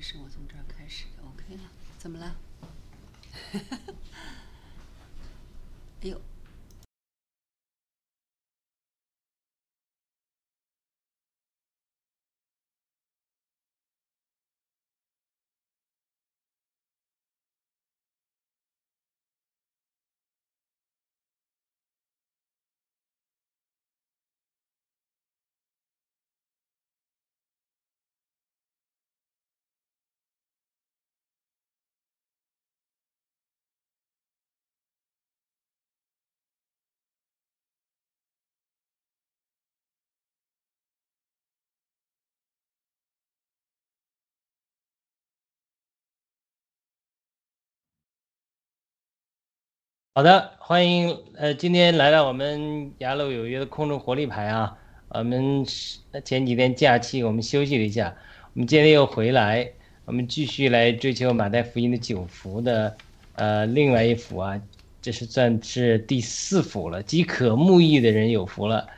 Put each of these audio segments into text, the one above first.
这是我从这儿开始，OK 了。怎么了？哎呦！好的，欢迎呃，今天来到我们雅鲁有约的空中活力牌啊。我们前几天假期我们休息了一下，我们今天又回来，我们继续来追求马太福音的九福的呃另外一幅啊，这是算是第四幅了。饥渴慕义的人有福了，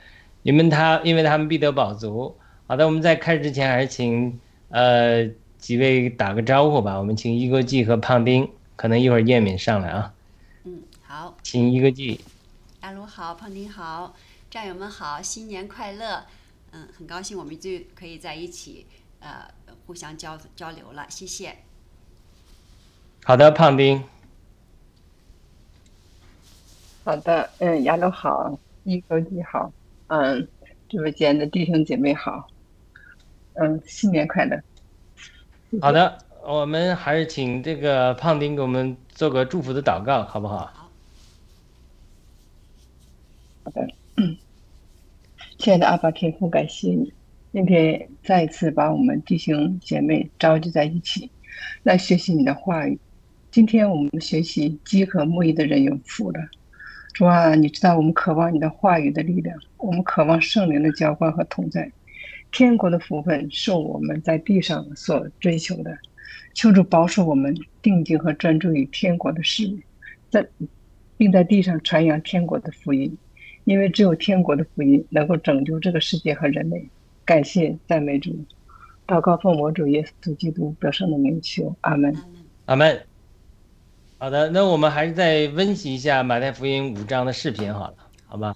因为他因为他们必得饱足。好的，我们在开始之前还是请呃几位打个招呼吧。我们请一个记和胖丁，可能一会儿叶敏上来啊。好，请一个记。阿卢好，胖丁好，战友们好，新年快乐！嗯，很高兴我们就可以在一起，呃，互相交交流了，谢谢。好的，胖丁。好的，嗯，亚鲁好，一个记好，嗯，直播间的弟兄姐妹好，嗯，新年快乐。好的，我们还是请这个胖丁给我们做个祝福的祷告，好不好？好的，亲爱的阿爸天父，感谢你今天再一次把我们弟兄姐妹召集在一起，来学习你的话语。今天我们学习饥渴慕义的人有福了。主啊，你知道我们渴望你的话语的力量，我们渴望圣灵的浇灌和同在。天国的福分是我们在地上所追求的。求主保守我们定睛和专注于天国的事，在并在地上传扬天国的福音。因为只有天国的福音能够拯救这个世界和人类，感谢赞美主，祷告奉我主耶稣基督得胜的名求，阿门，阿门。好的，那我们还是再温习一下马太福音五章的视频好了，好吧？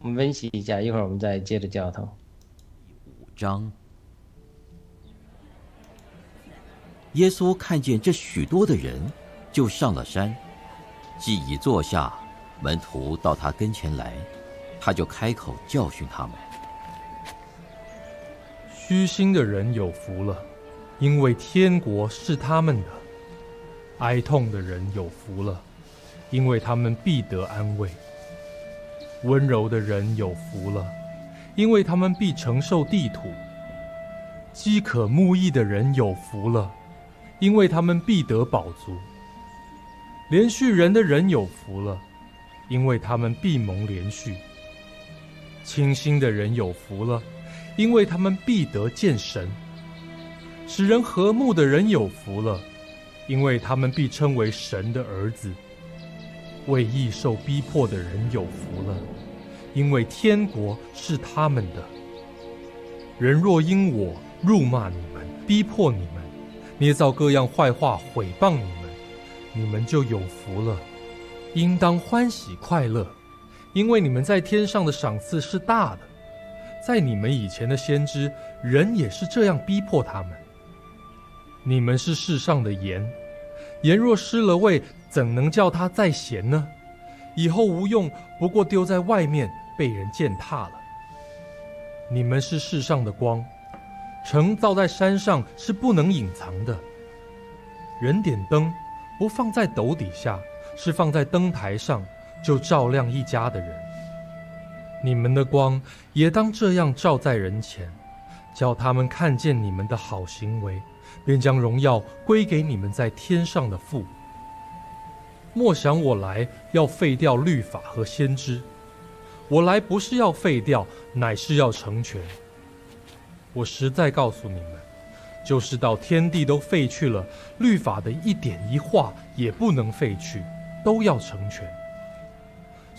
我们温习一下，一会儿我们再接着交通。五章，耶稣看见这许多的人，就上了山，既已坐下，门徒到他跟前来。他就开口教训他们：虚心的人有福了，因为天国是他们的；哀痛的人有福了，因为他们必得安慰；温柔的人有福了，因为他们必承受地土；饥渴慕义的人有福了，因为他们必得饱足；连续人的人有福了，因为他们必蒙连续。清心的人有福了，因为他们必得见神；使人和睦的人有福了，因为他们必称为神的儿子；为义受逼迫的人有福了，因为天国是他们的。人若因我辱骂你们、逼迫你们、捏造各样坏话毁谤你们，你们就有福了，应当欢喜快乐。因为你们在天上的赏赐是大的，在你们以前的先知，人也是这样逼迫他们。你们是世上的盐，盐若失了味，怎能叫它再咸呢？以后无用，不过丢在外面，被人践踏了。你们是世上的光，城造在山上是不能隐藏的。人点灯，不放在斗底下，是放在灯台上。就照亮一家的人，你们的光也当这样照在人前，叫他们看见你们的好行为，便将荣耀归给你们在天上的父。莫想我来要废掉律法和先知，我来不是要废掉，乃是要成全。我实在告诉你们，就是到天地都废去了，律法的一点一画也不能废去，都要成全。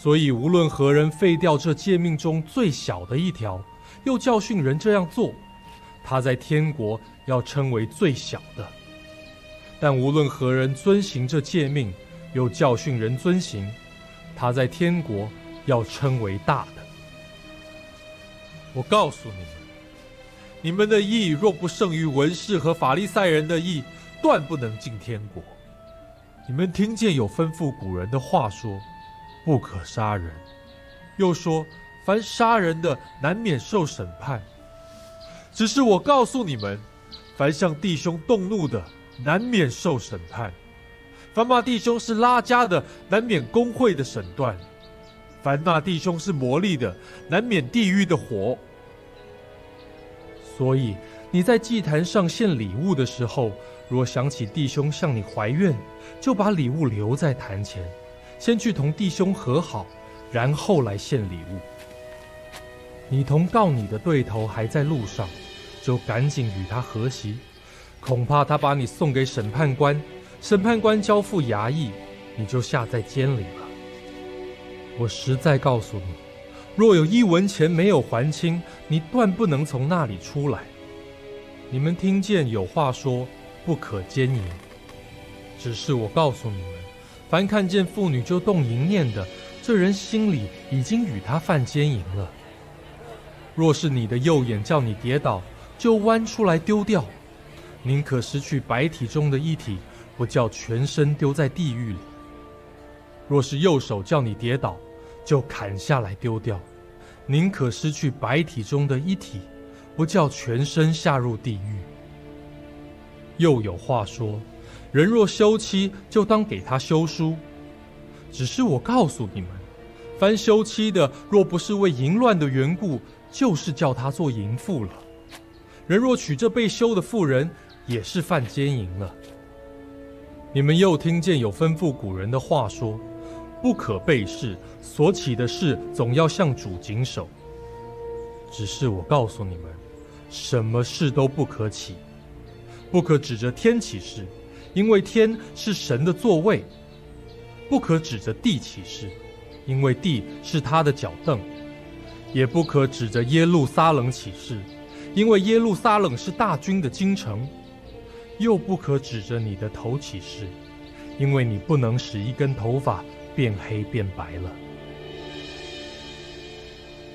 所以，无论何人废掉这诫命中最小的一条，又教训人这样做，他在天国要称为最小的。但无论何人遵行这诫命，又教训人遵行，他在天国要称为大的。我告诉你们，你们的义若不胜于文士和法利赛人的义，断不能进天国。你们听见有吩咐古人的话说：“不可杀人。”又说：“凡杀人的，难免受审判。”只是我告诉你们，凡向弟兄动怒的，难免受审判；凡骂弟兄是拉家的，难免工会的审断；凡骂弟兄是魔力的，难免地狱的火。所以你在祭坛上献礼物的时候，若想起弟兄向你怀怨，就把礼物留在坛前，先去同弟兄和好，然后来献礼物。你同告你的对头还在路上，就赶紧与他和席，恐怕他把你送给审判官，审判官交付衙役，你就下在监里了。我实在告诉你，若有一文钱没有还清，你断不能从那里出来。你们听见有话说，不可奸淫。只是我告诉你们，凡看见妇女就动淫念的，这人心里已经与他犯奸淫了。若是你的右眼叫你跌倒，就弯出来丢掉；宁可失去白体中的一体，不叫全身丢在地狱里。若是右手叫你跌倒，就砍下来丢掉；宁可失去白体中的一体，不叫全身下入地狱。又有话说：人若休妻，就当给他休书。只是我告诉你们，凡休妻的，若不是为淫乱的缘故，就是叫他做淫妇了。人若娶这被休的妇人，也是犯奸淫了。你们又听见有吩咐古人的话说：不可背誓，所起的事总要向主谨守。只是我告诉你们，什么事都不可起，不可指着天起誓，因为天是神的座位；不可指着地起誓，因为地是他的脚凳。也不可指着耶路撒冷起誓，因为耶路撒冷是大军的京城；又不可指着你的头起誓，因为你不能使一根头发变黑变白了。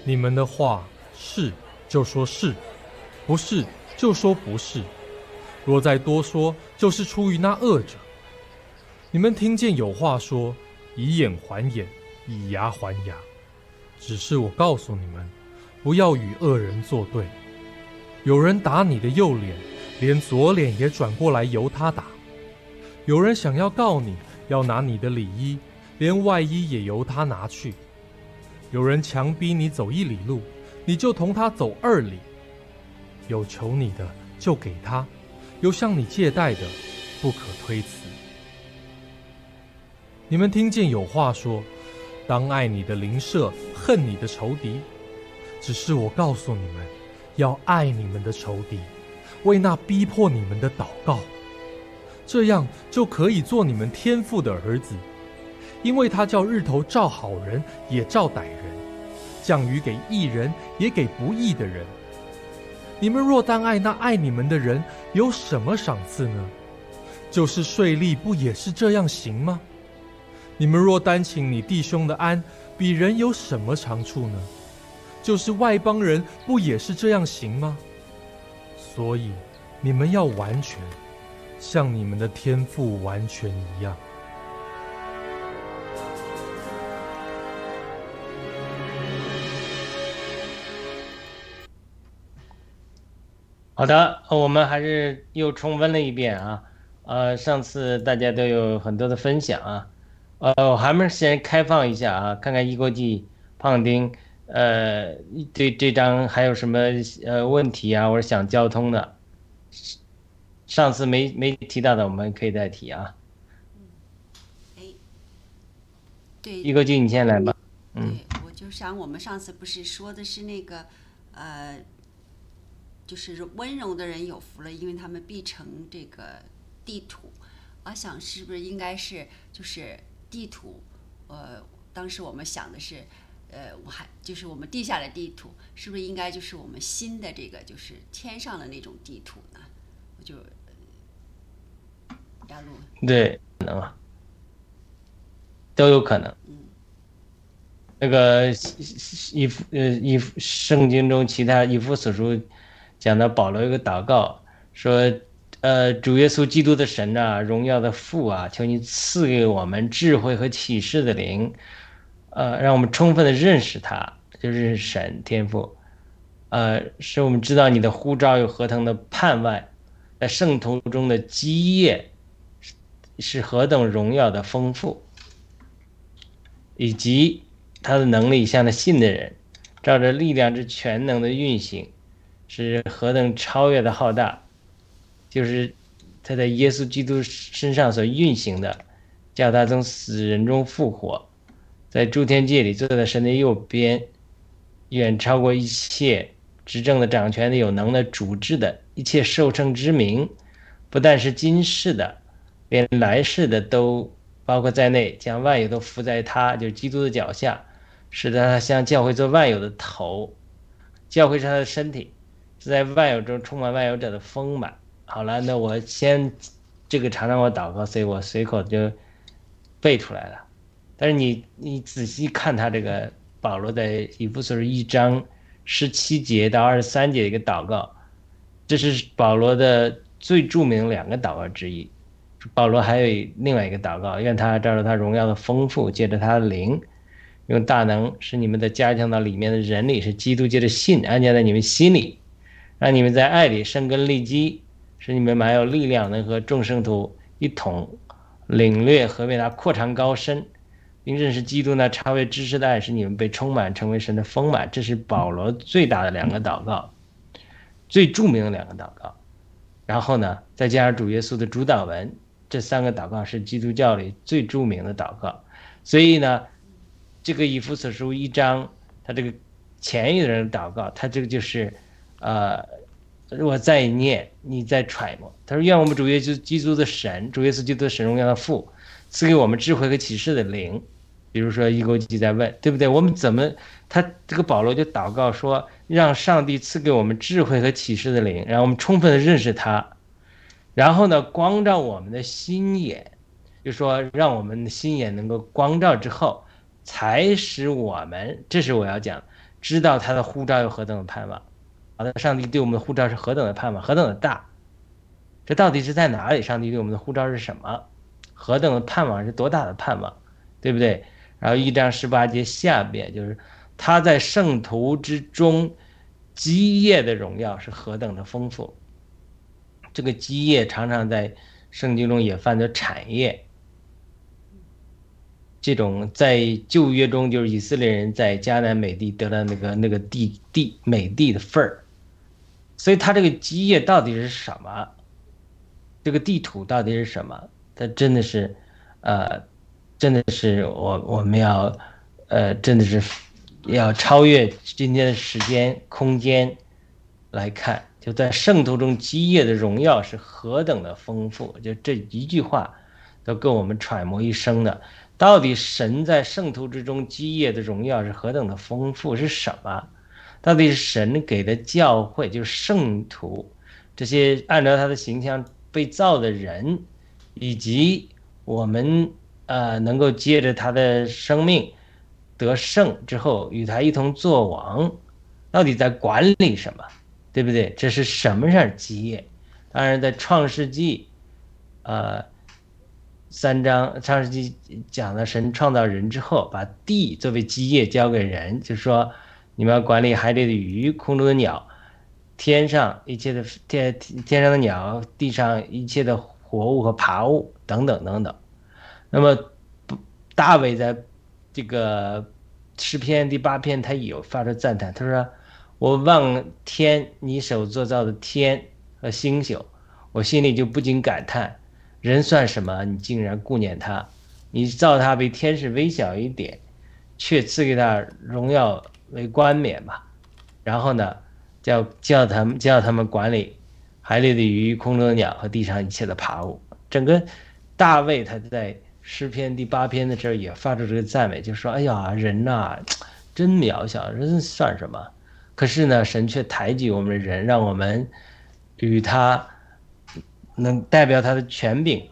你们的话是就说是，不是就说不是。若再多说，就是出于那恶者。你们听见有话说：以眼还眼，以牙还牙。只是我告诉你们，不要与恶人作对。有人打你的右脸，连左脸也转过来由他打；有人想要告你，要拿你的里衣，连外衣也由他拿去；有人强逼你走一里路，你就同他走二里。有求你的就给他，有向你借贷的，不可推辞。你们听见有话说。当爱你的邻舍，恨你的仇敌。只是我告诉你们，要爱你们的仇敌，为那逼迫你们的祷告。这样就可以做你们天父的儿子，因为他叫日头照好人也照歹人，降雨给义人也给不义的人。你们若单爱那爱你们的人，有什么赏赐呢？就是税吏不也是这样行吗？你们若单请你弟兄的安，比人有什么长处呢？就是外邦人不也是这样行吗？所以你们要完全，像你们的天赋完全一样。好的，我们还是又重温了一遍啊。呃，上次大家都有很多的分享啊。呃，我还没先开放一下啊，看看一国际胖丁，呃，对这张还有什么呃问题啊？或者想交通的，上次没没提到的，我们可以再提啊。哎，对，一国际你先来吧。嗯，我就想我们上次不是说的是那个，呃，就是温柔的人有福了，因为他们必成这个地土。我想是不是应该是就是。地图，呃，当时我们想的是，呃，我还就是我们地下的地图，是不是应该就是我们新的这个就是天上的那种地图呢？我就亚路，对，可能啊，都有可能。那个以呃以圣经中其他以弗所书讲到保罗有个祷告说，呃主耶稣基督的神啊，荣耀的父啊，求你赐给我们智慧和启示的灵，呃，让我们充分的认识他，就是神天赋，呃，使我们知道你的呼召有何等的盼望，在圣徒中的基业是何等荣耀的丰富，以及。他的能力向他信的人，照着力量之全能的运行，是何等超越的浩大！就是他在耶稣基督身上所运行的，叫他从死人中复活，在诸天界里坐在神的右边，远超过一切执政的、掌权的、有能的、主治的一切受称之名，不但是今世的，连来世的都包括在内，将万有都伏在他，就是基督的脚下。使得他像教会做万有的头，教会是他的身体，在万有中充满万有者的丰满。好了，那我先这个常常我祷告，所以我随口就背出来了。但是你你仔细看他这个保罗在以弗所一章十七节到二十三节一个祷告，这是保罗的最著名两个祷告之一。保罗还有另外一个祷告，愿他照着他荣耀的丰富，借着他的灵。用大能使你们的加强到里面的人里，是基督借着信安家在你们心里，让你们在爱里生根立基，使你们满有力量，能和众生徒一同领略和为他扩长高深，并认识基督那超越知识的爱，使你们被充满，成为神的丰满。这是保罗最大的两个祷告，最著名的两个祷告。然后呢，再加上主耶稣的主祷文，这三个祷告是基督教里最著名的祷告。所以呢。这个以弗所书一章，他这个前一的人祷告，他这个就是，呃，我再念，你再揣摩。他说：“愿我们主耶稣基督的神，主耶稣基督的神荣耀的父，赐给我们智慧和启示的灵。”比如说，一勾记在问，对不对？我们怎么？他这个保罗就祷告说：“让上帝赐给我们智慧和启示的灵，让我们充分的认识他。然后呢，光照我们的心眼，就说让我们的心眼能够光照之后。”才使我们，这是我要讲，知道他的护照有何等的盼望。好的，上帝对我们的护照是何等的盼望，何等的大。这到底是在哪里？上帝对我们的护照是什么？何等的盼望是多大的盼望，对不对？然后一章十八节下边就是他在圣徒之中基业的荣耀是何等的丰富。这个基业常常在圣经中也翻作产业。这种在旧约中，就是以色列人在迦南美地得了那个那个地地美地的份儿，所以他这个基业到底是什么？这个地图到底是什么？它真的是，呃，真的是我我们要，呃，真的是要超越今天的时间空间来看，就在圣徒中基业的荣耀是何等的丰富，就这一句话都够我们揣摩一生的。到底神在圣徒之中基业的荣耀是何等的丰富？是什么？到底是神给的教会，就是圣徒这些按照他的形象被造的人，以及我们呃能够借着他的生命得胜之后与他一同作王，到底在管理什么？对不对？这是什么样基业？当然，在创世纪，呃。三章创世纪讲了神创造人之后，把地作为基业交给人，就说你们要管理海里的鱼、空中的鸟、天上一切的天天上的鸟、地上一切的活物和爬物等等等等。那么大卫在这个诗篇第八篇，他有发出赞叹，他说：“我望天，你手作造的天和星宿，我心里就不禁感叹。”人算什么？你竟然顾念他？你造他比天使微小一点，却赐给他荣耀为冠冕吧。然后呢，叫叫他们叫他们管理海里的鱼、空中的鸟和地上一切的爬物。整个大卫他在诗篇第八篇的这儿也发出这个赞美，就说：“哎呀，人呐，真渺小，人算什么？可是呢，神却抬举我们人，让我们与他。”能代表他的权柄，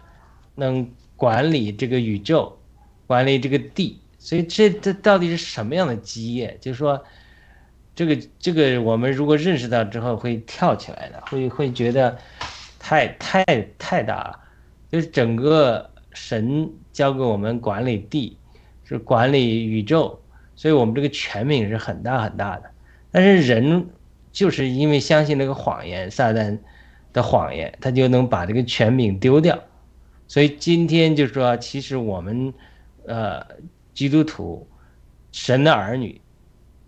能管理这个宇宙，管理这个地，所以这这到底是什么样的基业？就是说，这个这个我们如果认识到之后，会跳起来的，会会觉得太太太大了。就是整个神交给我们管理地，是管理宇宙，所以我们这个权柄是很大很大的。但是人就是因为相信那个谎言，撒旦的谎言，他就能把这个权柄丢掉。所以今天就说，其实我们，呃，基督徒，神的儿女，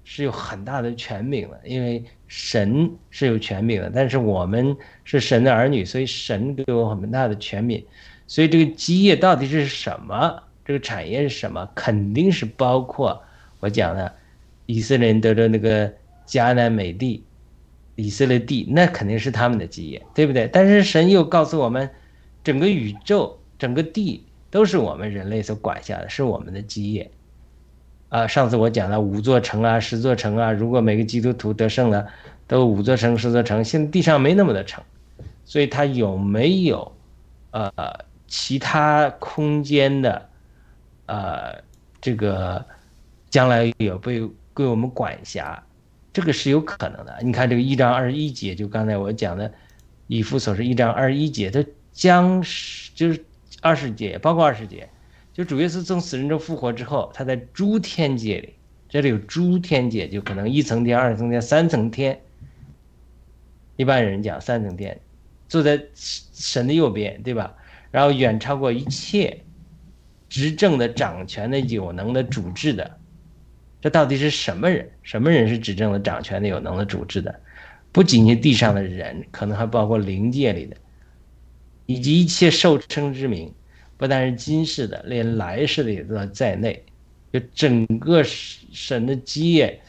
是有很大的权柄的，因为神是有权柄的，但是我们是神的儿女，所以神给我很大的权柄。所以这个基业到底是什么？这个产业是什么？肯定是包括我讲的，以色列人得着那个迦南美地，以色列地，那肯定是他们的基业，对不对？但是神又告诉我们。整个宇宙、整个地都是我们人类所管辖的，是我们的基业。啊，上次我讲了五座城啊、十座城啊，如果每个基督徒得胜了，都五座城、十座城。现在地上没那么多城，所以它有没有呃其他空间的呃这个将来有被归我们管辖？这个是有可能的。你看这个一章二十一节，就刚才我讲的以弗所是一章二十一节，它。将是就是二十节，包括二十节，就主耶稣从死人中复活之后，他在诸天界里，这里有诸天界，就可能一层天、二层天、三层天。一般人讲三层天，坐在神的右边，对吧？然后远超过一切执政的、掌权的、有能的、主治的。这到底是什么人？什么人是执政的、掌权的、有能的、主治的？不仅仅地上的人，可能还包括灵界里的。以及一切受称之名，不但是今世的，连来世的也都在内。就整个神的基业，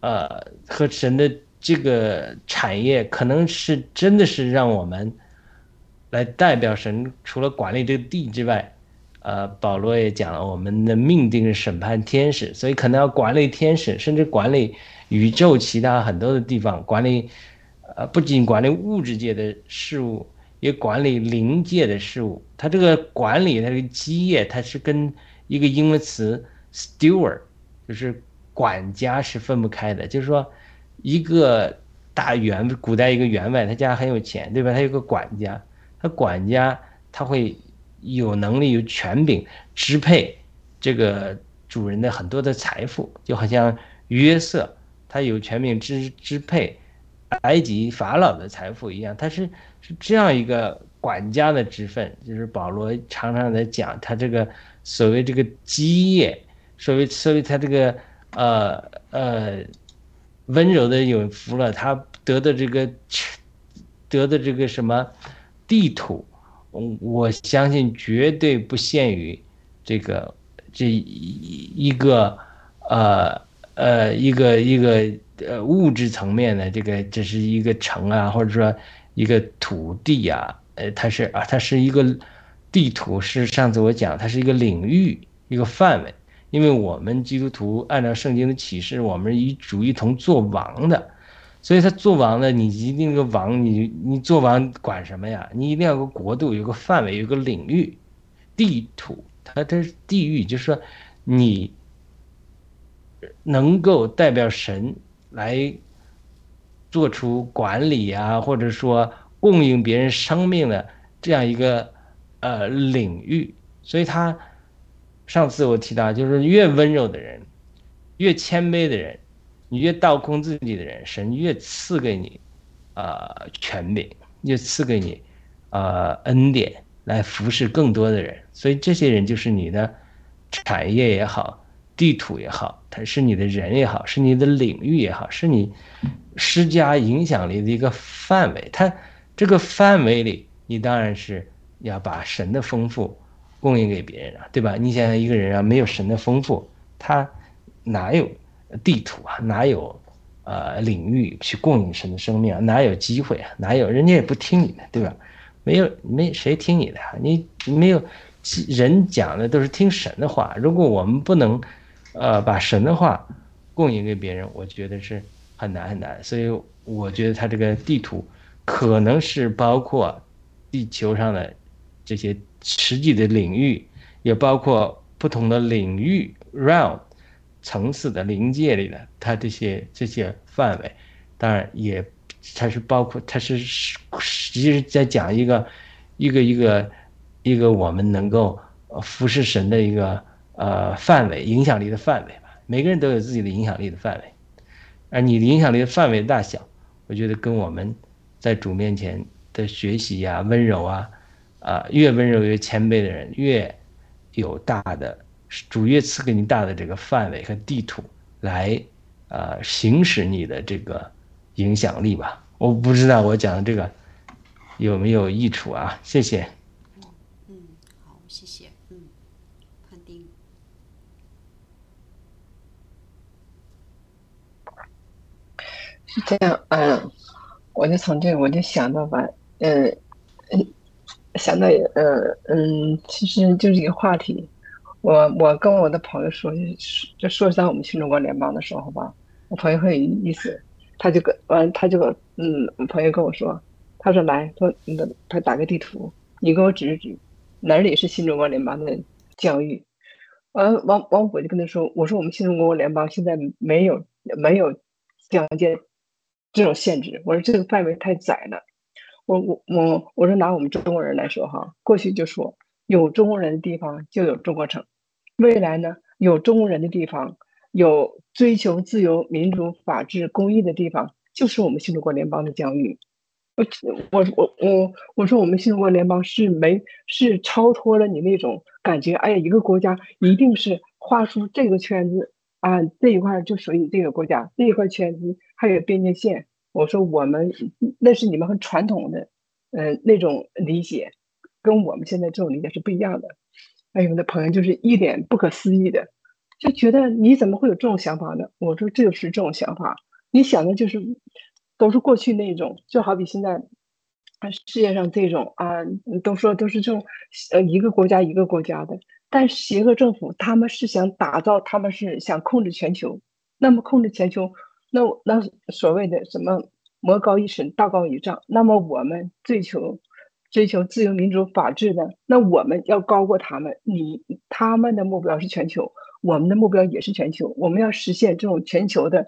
呃，和神的这个产业，可能是真的是让我们来代表神。除了管理这个地之外，呃，保罗也讲了，我们的命定是审判天使，所以可能要管理天使，甚至管理宇宙其他很多的地方，管理，呃，不仅管理物质界的事物。也管理灵界的事物，它这个管理它这个基业，它是跟一个英文词 steward，就是管家是分不开的。就是说，一个大员，古代一个员外，他家很有钱，对吧？他有个管家，他管家他会有能力、有权柄支配这个主人的很多的财富，就好像约瑟，他有权柄支支配埃及法老的财富一样，他是。是这样一个管家的职分，就是保罗常常在讲他这个所谓这个基业，所谓所谓他这个呃呃温柔的有福了，他得的这个得的这个什么地土，我相信绝对不限于这个这一个呃呃一个一个呃物质层面的这个这是一个城啊，或者说。一个土地呀，呃，它是啊，它是一个地图，是上次我讲，它是一个领域，一个范围。因为我们基督徒按照圣经的启示，我们与主一同做王的，所以他做王的，你一定个王，你你做王管什么呀？你一定要有个国度，有个范围，有个领域，地图，它这是地域，就是说你能够代表神来。做出管理啊，或者说供应别人生命的这样一个呃领域，所以他上次我提到，就是越温柔的人，越谦卑的人，你越倒空自己的人，神越赐给你啊权柄，越赐给你啊恩典来服侍更多的人，所以这些人就是你的产业也好，地图也好，他是你的人也好，是你的领域也好，是你。施加影响力的一个范围，它这个范围里，你当然是要把神的丰富供应给别人啊，对吧？你想想一个人啊，没有神的丰富，他哪有地图啊？哪有呃领域去供应神的生命啊？哪有机会啊？哪有人家也不听你的，对吧？没有没谁听你的，你没有人讲的都是听神的话。如果我们不能呃把神的话供应给别人，我觉得是。很难很难，所以我觉得它这个地图可能是包括地球上的这些实际的领域，也包括不同的领域 realm 层次的临界里的它这些这些范围，当然也它是包括它是实际是在讲一个一个一个一个我们能够服侍神的一个呃范围影响力的范围吧。每个人都有自己的影响力的范围，而你的影响力的范围大小，我觉得跟我们在主面前的学习呀、温柔啊。啊，越温柔越谦卑的人，越有大的主越赐给你大的这个范围和地图来，呃，行使你的这个影响力吧。我不知道我讲的这个有没有益处啊？谢谢。嗯，好，谢谢。嗯，潘丁。是这样，嗯，我就从这我就想到吧，嗯，嗯。想到呃嗯，其实就是一个话题。我我跟我的朋友说，就说在我们新中国联邦的时候吧，我朋友很有意思，他就跟完他就嗯，我朋友跟我说，他说来说，他打个地图，你给我指指哪里是新中国联邦的教育。完完完，我就跟他说，我说我们新中国联邦现在没有没有疆界这种限制，我说这个范围太窄了。我我我我说拿我们中国人来说哈，过去就说有中国人的地方就有中国城，未来呢有中国人的地方，有追求自由、民主、法治、公益的地方，就是我们新中国联邦的疆域。我我我我我说我们新中国联邦是没是超脱了你那种感觉，哎呀，一个国家一定是画出这个圈子啊，这一块就属于这个国家，这一块圈子还有边界线。我说我们那是你们很传统的，呃，那种理解，跟我们现在这种理解是不一样的。哎，我的朋友就是一脸不可思议的，就觉得你怎么会有这种想法呢？我说这就是这种想法，你想的就是都是过去那种，就好比现在世界上这种啊，都说都是这种呃一个国家一个国家的，但邪恶政府他们是想打造，他们是想控制全球，那么控制全球。那那所谓的什么魔高一尺，道高一丈，那么我们追求追求自由、民主、法治的，那我们要高过他们。你他们的目标是全球，我们的目标也是全球。我们要实现这种全球的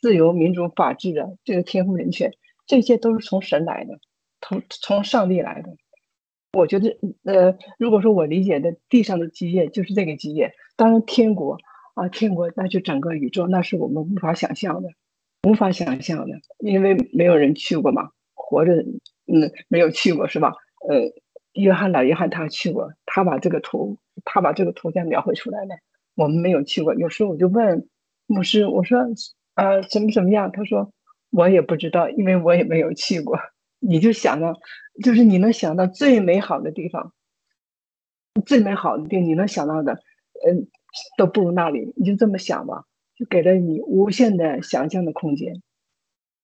自由、民主、法治的这个天赋人权，这些都是从神来的，从从上帝来的。我觉得，呃，如果说我理解的地上的基业就是这个基业，当然天国啊，天国那就整个宇宙，那是我们无法想象的。无法想象的，因为没有人去过嘛，活着，嗯，没有去过是吧？呃，约翰老约翰他去过，他把这个图，他把这个图像描绘出来了。我们没有去过，有时候我就问牧师，我说，呃，怎么怎么样？他说我也不知道，因为我也没有去过。你就想到，就是你能想到最美好的地方，最美好的地，你能想到的，嗯，都不如那里。你就这么想吧。给了你无限的想象的空间，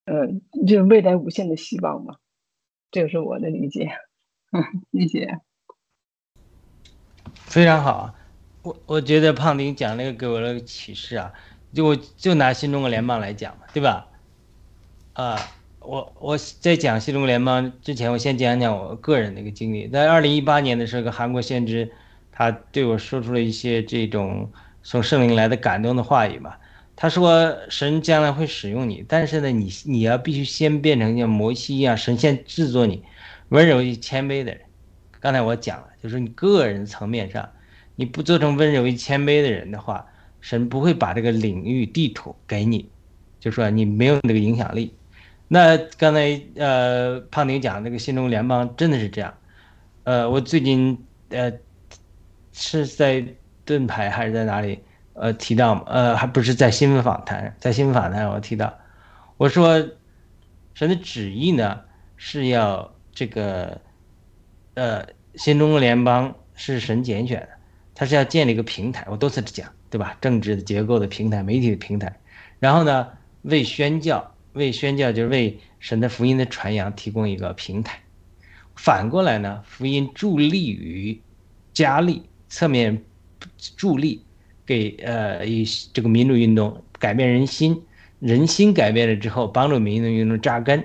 嗯，就未来无限的希望嘛，这个是我的理解，嗯，理解，非常好。我我觉得胖丁讲那个给我了个启示啊，就我就拿新中国联邦来讲嘛，对吧？啊，我我在讲新中国联邦之前，我先讲讲我个人的一个经历。在二零一八年的时候，个韩国先知他对我说出了一些这种从圣灵来的感动的话语嘛。他说：“神将来会使用你，但是呢，你你要必须先变成像摩西一样，神先制作你，温柔与谦卑的人。刚才我讲了，就是你个人层面上，你不做成温柔与谦卑的人的话，神不会把这个领域地图给你，就说你没有那个影响力。那刚才呃胖丁讲那个新中联邦真的是这样。呃，我最近呃是在盾牌还是在哪里？”呃，提到呃，还不是在新闻访谈，在新闻访谈我提到，我说神的旨意呢是要这个，呃，新中国联邦是神拣选的，他是要建立一个平台，我多次讲，对吧？政治的结构的平台，媒体的平台，然后呢，为宣教，为宣教就是为神的福音的传扬提供一个平台，反过来呢，福音助力于加力，侧面助力。给呃以这个民主运动改变人心，人心改变了之后，帮助民主运动扎根。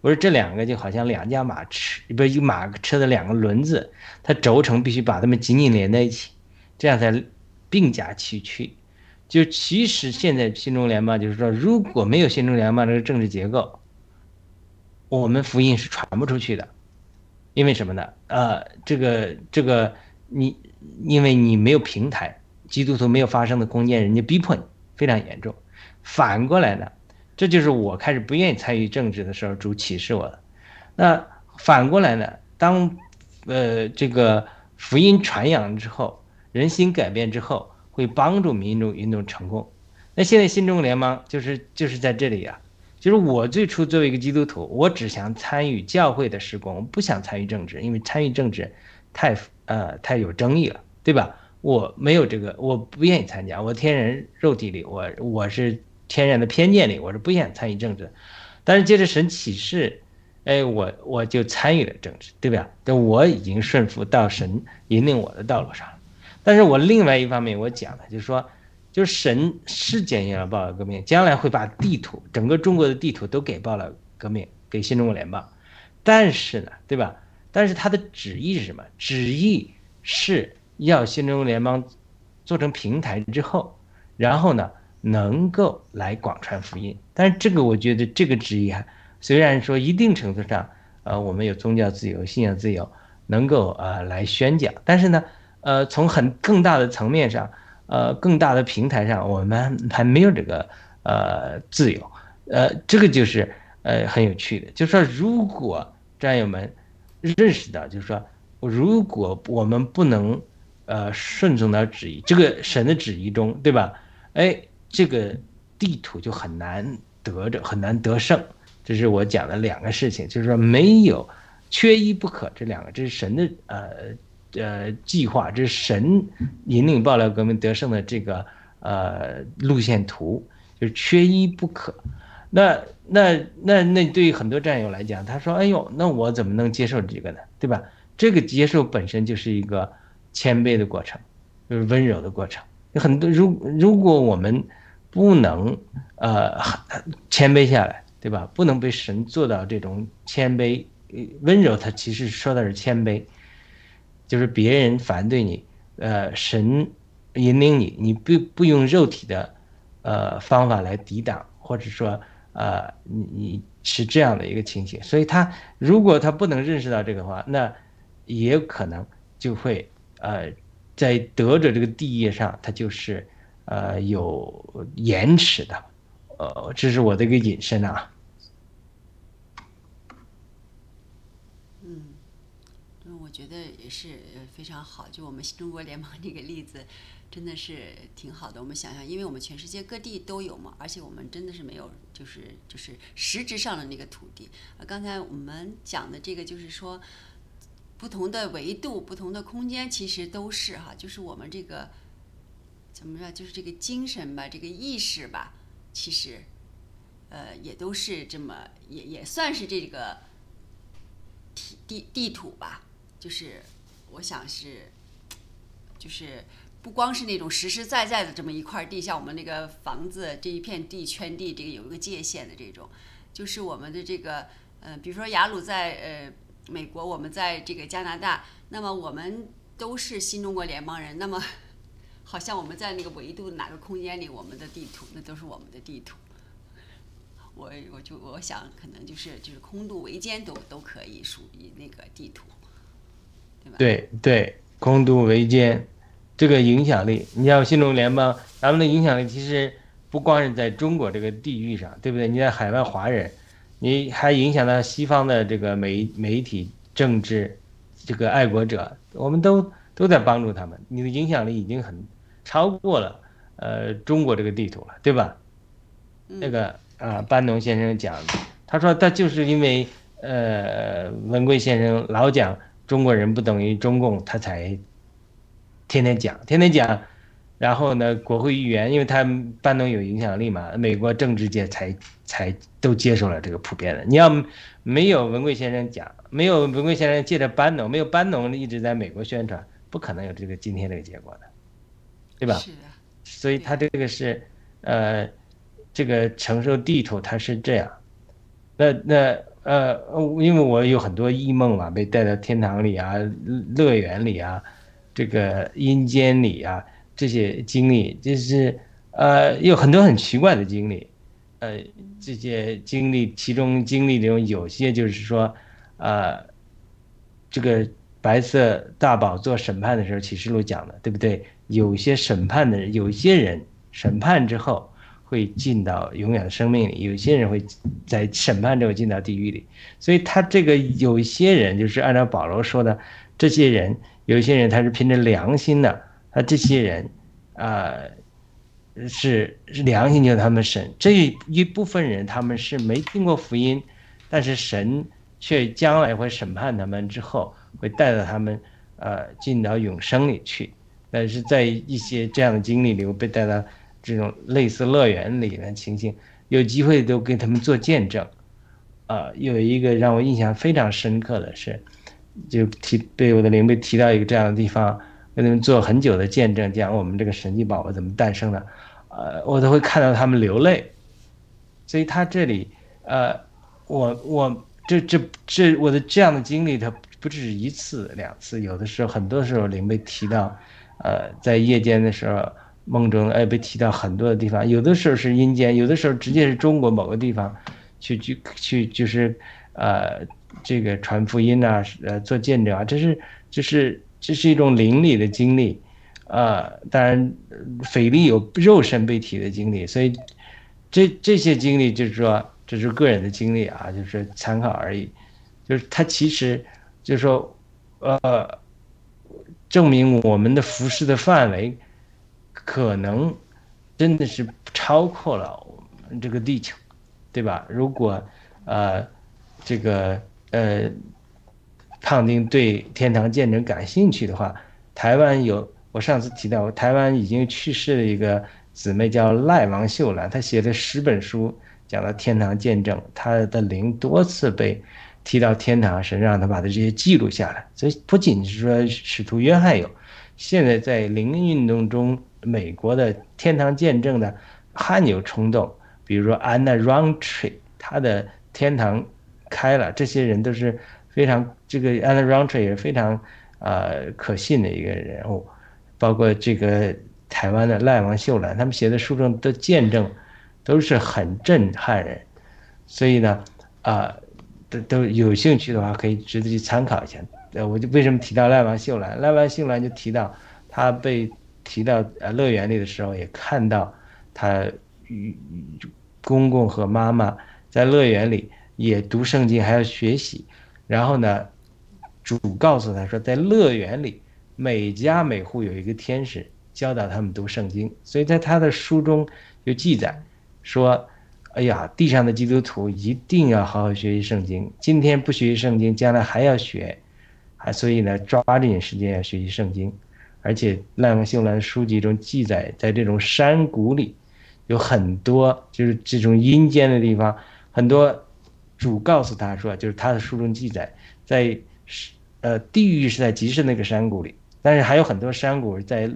我说这两个就好像两架马车，不是马车的两个轮子，它轴承必须把它们紧紧连在一起，这样才并驾齐驱。就其实现在新中联邦就是说，如果没有新中联邦这个政治结构，我们福音是传不出去的，因为什么呢？呃，这个这个你因为你没有平台，基督徒没有发声的空间，人家逼迫你非常严重。反过来呢，这就是我开始不愿意参与政治的时候，主启示我的。那反过来呢，当呃这个福音传扬之后，人心改变之后。会帮助民主运动成功。那现在新中国联邦就是就是在这里啊，就是我最初作为一个基督徒，我只想参与教会的施工，不想参与政治，因为参与政治太呃太有争议了，对吧？我没有这个，我不愿意参加。我天然肉体里，我我是天然的偏见里，我是不想参与政治。但是接着神启示，哎，我我就参与了政治，对吧？但我已经顺服到神引领我的道路上了。但是我另外一方面，我讲的就是说，就是神是检验了报了革命，将来会把地图整个中国的地图都给报了革命，给新中国联邦。但是呢，对吧？但是他的旨意是什么？旨意是要新中国联邦做成平台之后，然后呢，能够来广传福音。但是这个我觉得这个旨意啊，虽然说一定程度上，呃，我们有宗教自由、信仰自由，能够呃来宣讲，但是呢。呃，从很更大的层面上，呃，更大的平台上，我们还没有这个呃自由，呃，这个就是呃很有趣的，就是说，如果战友们认识到，就是说，如果我们不能呃顺从到旨意，这个神的旨意中，对吧？哎，这个地图就很难得着，很难得胜。这是我讲的两个事情，就是说没有缺一不可，这两个这是神的呃。呃，计划这是神引领爆料革命得胜的这个呃路线图，就是缺一不可。那那那那对于很多战友来讲，他说：“哎呦，那我怎么能接受这个呢？对吧？这个接受本身就是一个谦卑的过程，就是温柔的过程。有很多如如果我们不能呃谦卑下来，对吧？不能被神做到这种谦卑温柔，他其实说的是谦卑。”就是别人反对你，呃，神引领你，你不不用肉体的，呃，方法来抵挡，或者说，呃，你你是这样的一个情形，所以他如果他不能认识到这个话，那也可能就会，呃，在得着这个地业上，它就是，呃，有延迟的，呃，这是我的一个引申啊。嗯，我觉得也是非常好，就我们新中国联盟这个例子，真的是挺好的。我们想想，因为我们全世界各地都有嘛，而且我们真的是没有，就是就是实质上的那个土地。啊，刚才我们讲的这个，就是说不同的维度、不同的空间，其实都是哈，就是我们这个怎么说，就是这个精神吧，这个意识吧，其实呃也都是这么，也也算是这个地地地图吧。就是，我想是，就是不光是那种实实在在的这么一块地，像我们那个房子这一片地圈地，这个有一个界限的这种，就是我们的这个，呃，比如说雅鲁在呃美国，我们在这个加拿大，那么我们都是新中国联邦人，那么 好像我们在那个维度哪个空间里，我们的地图那都是我们的地图。我我就我想可能就是就是空度维艰都都可以属于那个地图。对对，空度维艰，这个影响力，你像新中国联邦，咱们的影响力其实不光是在中国这个地域上，对不对？你在海外华人，你还影响到西方的这个媒媒体、政治，这个爱国者，我们都都在帮助他们。你的影响力已经很超过了呃中国这个地图了，对吧？那个啊，班农先生讲，他说他就是因为呃文贵先生老讲。中国人不等于中共，他才天天讲，天天讲，然后呢，国会议员，因为他班农有影响力嘛，美国政治界才才都接受了这个普遍的。你要没有文贵先生讲，没有文贵先生借着班农，没有班农一直在美国宣传，不可能有这个今天这个结果的，对吧？是的。所以他这个是，呃，这个承受地图他是这样，那那呃，因为我有很多异梦嘛，被带到天堂里啊、乐园里啊、这个阴间里啊，这些经历，就是呃，有很多很奇怪的经历，呃，这些经历其中经历中有些就是说，呃，这个白色大宝做审判的时候，启示录讲的，对不对？有些审判的人，有些人审判之后。会进到永远的生命里，有些人会在审判之后进到地狱里，所以他这个有些人就是按照保罗说的，这些人有些人他是凭着良心的，那这些人啊是是良心就他们审这一部分人他们是没听过福音，但是神却将来会审判他们之后会带到他们呃进到永生里去，但是在一些这样的经历里我被带到。这种类似乐园里的情形，有机会都给他们做见证，啊，有一个让我印象非常深刻的是，就提被我的灵被提到一个这样的地方，给他们做很久的见证，讲我们这个神奇宝宝怎么诞生的，呃，我都会看到他们流泪，所以他这里，呃，我我这这这我的这样的经历，他不只是一次两次，有的时候很多时候灵被提到，呃，在夜间的时候。梦中哎被提到很多的地方，有的时候是阴间，有的时候直接是中国某个地方，去去去就是，呃，这个传福音啊，呃，做见证啊，这是就是这是一种灵里的经历，啊，当然斐力有肉身被提的经历，所以这这些经历就是说这是个人的经历啊，就是参考而已，就是他其实就是说呃，证明我们的服饰的范围。可能真的是超过了我们这个地球，对吧？如果呃这个呃胖丁对天堂见证感兴趣的话，台湾有我上次提到，台湾已经去世的一个姊妹叫赖王秀兰，她写了十本书讲了天堂见证，她的灵多次被提到天堂，神让她把这些记录下来。所以不仅是说使徒约翰有，现在在灵运动中。美国的天堂见证的汗有冲动，比如说 Anna Rountree，她的天堂开了，这些人都是非常这个 Anna Rountree 也是非常呃可信的一个人物，包括这个台湾的赖王秀兰，他们写的书中的见证都是很震撼人，所以呢，啊，都都有兴趣的话可以值得去参考一下。呃，我就为什么提到赖王秀兰？赖王秀兰就提到他被。提到呃乐园里的时候，也看到他与公公和妈妈在乐园里也读圣经，还要学习。然后呢，主告诉他说，在乐园里每家每户有一个天使教导他们读圣经。所以在他的书中就记载说：“哎呀，地上的基督徒一定要好好学习圣经。今天不学习圣经，将来还要学。啊，所以呢，抓紧时间要学习圣经。”而且赖文秀兰书籍中记载，在这种山谷里，有很多就是这种阴间的地方，很多主告诉他说，就是他的书中记载，在呃地狱是在极深那个山谷里，但是还有很多山谷在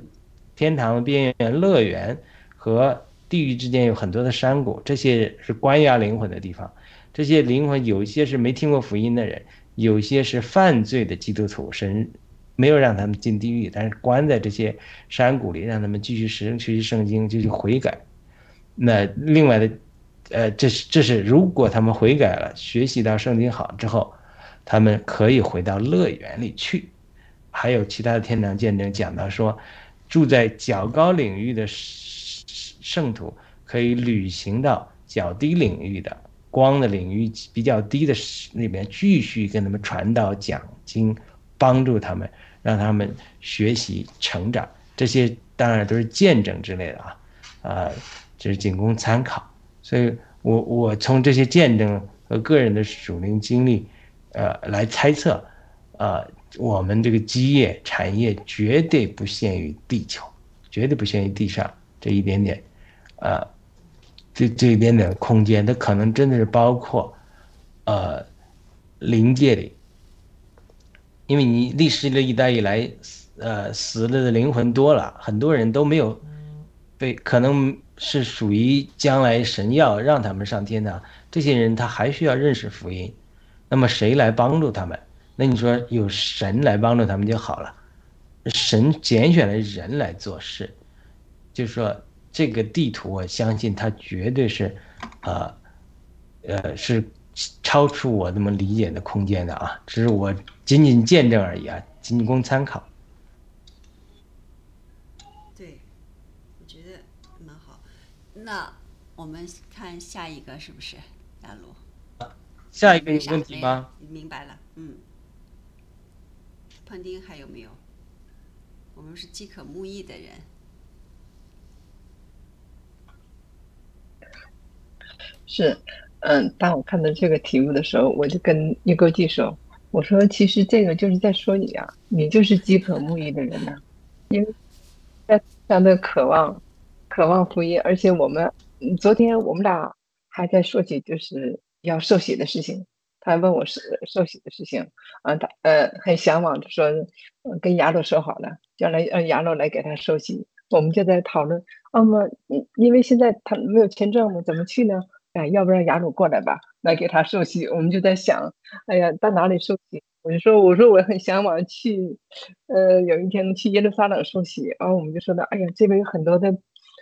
天堂边缘乐园和地狱之间有很多的山谷，这些是关押灵魂的地方，这些灵魂有一些是没听过福音的人，有一些是犯罪的基督徒，神。没有让他们进地狱，但是关在这些山谷里，让他们继续使用学习圣经，继续悔改。那另外的，呃，这是这是如果他们悔改了，学习到圣经好之后，他们可以回到乐园里去。还有其他的天堂见证讲到说，住在较高领域的圣徒可以旅行到较低领域的光的领域比较低的那边，继续跟他们传道讲经，帮助他们。让他们学习成长，这些当然都是见证之类的啊，啊，这是仅供参考。所以，我我从这些见证和个人的属灵经历，呃，来猜测，啊，我们这个基业产业绝对不限于地球，绝对不限于地上这一点点，啊，这这一点点空间，它可能真的是包括，呃，灵界里。因为你历史的一代以来，呃，死了的灵魂多了，很多人都没有被，可能是属于将来神要让他们上天堂。这些人他还需要认识福音，那么谁来帮助他们？那你说有神来帮助他们就好了。神拣选了人来做事，就是说这个地图，我相信它绝对是，呃，呃，是超出我这么理解的空间的啊，只是我仅仅见证而已啊，仅供参考。对，我觉得蛮好。那我们看下一个是不是亚鲁？下一个有问题吗？明白了，嗯。彭丁还有没有？我们是饥渴慕义的人。是，嗯，当我看到这个题目的时候，我就跟一哥记说：“我说，其实这个就是在说你啊，你就是饥渴慕义的人呐，因为非常的渴望，渴望福音，而且我们昨天我们俩还在说起就是要受洗的事情。他问我是受洗的事情，啊，他呃很向往，说跟亚洛说好了，将来让亚洛来给他受洗。我们就在讨论，那么因为现在他没有签证嘛，怎么去呢？哎，要不让亚鲁过来吧，来给他受洗。我们就在想，哎呀，到哪里受洗？我就说，我说我很向往去，呃，有一天去耶路撒冷受洗。然后我们就说的，哎呀，这边有很多的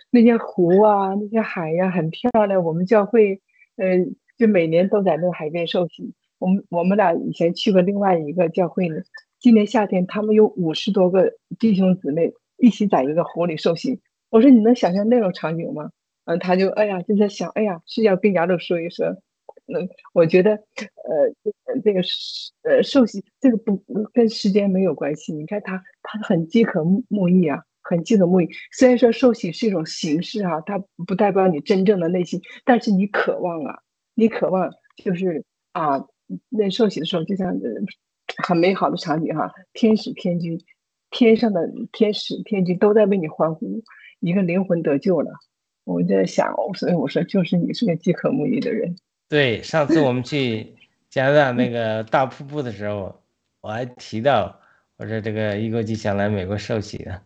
那些湖啊，那些海呀，很漂亮。我们教会，呃，就每年都在那个海边受洗。我们我们俩以前去过另外一个教会呢。今年夏天，他们有五十多个弟兄姊妹一起在一个湖里受洗。我说，你能想象那种场景吗？嗯，他就哎呀，就在想，哎呀，是要跟亚鲁说一说。嗯，我觉得，呃，这个呃受洗这个不跟时间没有关系。你看他，他很饥渴慕义啊，很饥渴慕义。虽然说受洗是一种形式啊，它不代表你真正的内心，但是你渴望啊，你渴望就是啊。那受洗的时候，就像很美好的场景哈，天使天君，天上的天使天君都在为你欢呼，一个灵魂得救了。我在想，所以我说，就是你是个饥渴慕义的人。对，上次我们 去加拿大那个大瀑布的时候，我还提到，我说这个一国际想来美国受洗的。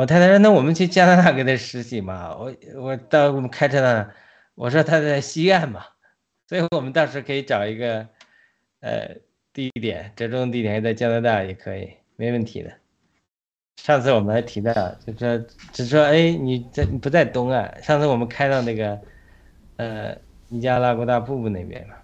我太太说，那我们去加拿大给他实习嘛？我我到我们开车呢，我说他在西岸嘛。所以我们到时候可以找一个，呃，地点，折中地点在加拿大也可以，没问题的。上次我们还提到，就说，只说，哎，你在你不在东岸？上次我们开到那个，呃，尼加拉瓜大瀑布那边嘛。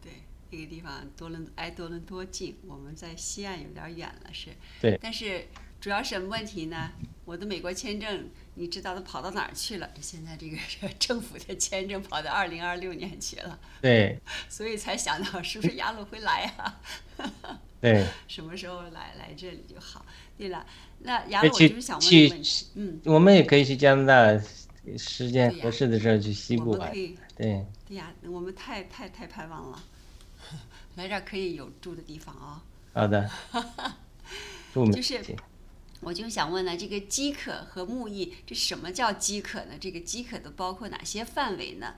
对，那个地方多伦挨多伦多近，我们在西岸有点远了，是。对。但是主要什么问题呢？我的美国签证。你知道都跑到哪儿去了？现在这个 政府的签证跑到二零二六年去了。对。所以才想到是不是亚鲁会来啊？对。什么时候来来这里就好。对了，那亚鲁我就是想问一问，嗯，我们也可以去加拿大，时间合适的时候去西部玩。对。对呀，我们太太太盼望了，来这儿可以有住的地方啊。好的。就是。我就想问呢，这个饥渴和慕义，这什么叫饥渴呢？这个饥渴都包括哪些范围呢？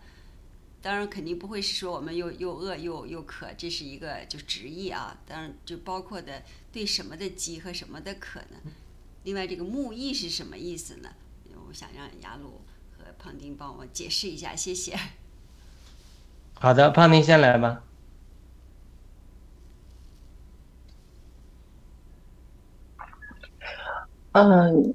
当然肯定不会是说我们又又饿又又渴，这是一个就直译啊。当然就包括的对什么的饥和什么的渴呢？另外这个慕义是什么意思呢？我想让雅鲁和胖丁帮我解释一下，谢谢。好的，胖丁先来吧。嗯，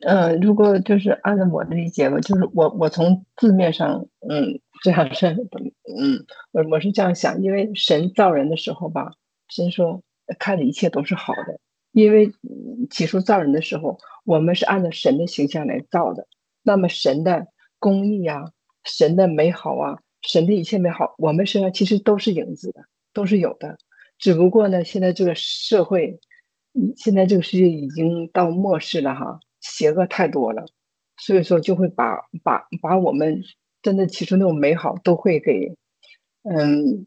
嗯，如果就是按照我的理解吧，就是我我从字面上，嗯，这样是，嗯，我我是这样想，因为神造人的时候吧，神说看的一切都是好的，因为起初造人的时候，我们是按照神的形象来造的，那么神的公义啊，神的美好啊，神的一切美好，我们身上其实都是影子的，都是有的，只不过呢，现在这个社会。现在这个世界已经到末世了哈，邪恶太多了，所以说就会把把把我们真的起初那种美好都会给嗯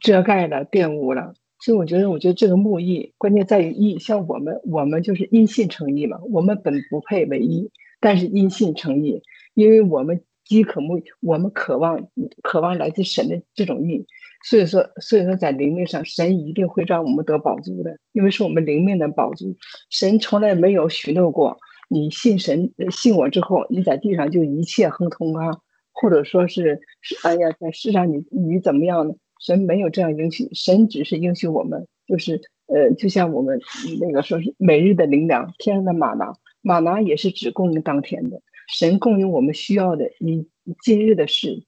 遮盖了、玷污了。所以我觉得，我觉得这个木易关键在于易，像我们我们就是因信成义嘛，我们本不配为义，但是因信成义，因为我们饥渴慕，我们渴望渴望来自神的这种义。所以说，所以说，在灵命上，神一定会让我们得宝珠的，因为是我们灵命的宝珠。神从来没有许诺过，你信神、信我之后，你在地上就一切亨通啊，或者说是哎呀，在世上你你怎么样呢？神没有这样应许，神只是应许我们，就是呃，就像我们那个说是每日的灵粮，天上的马拿，马拿也是只供应当天的。神供应我们需要的，你今日的事，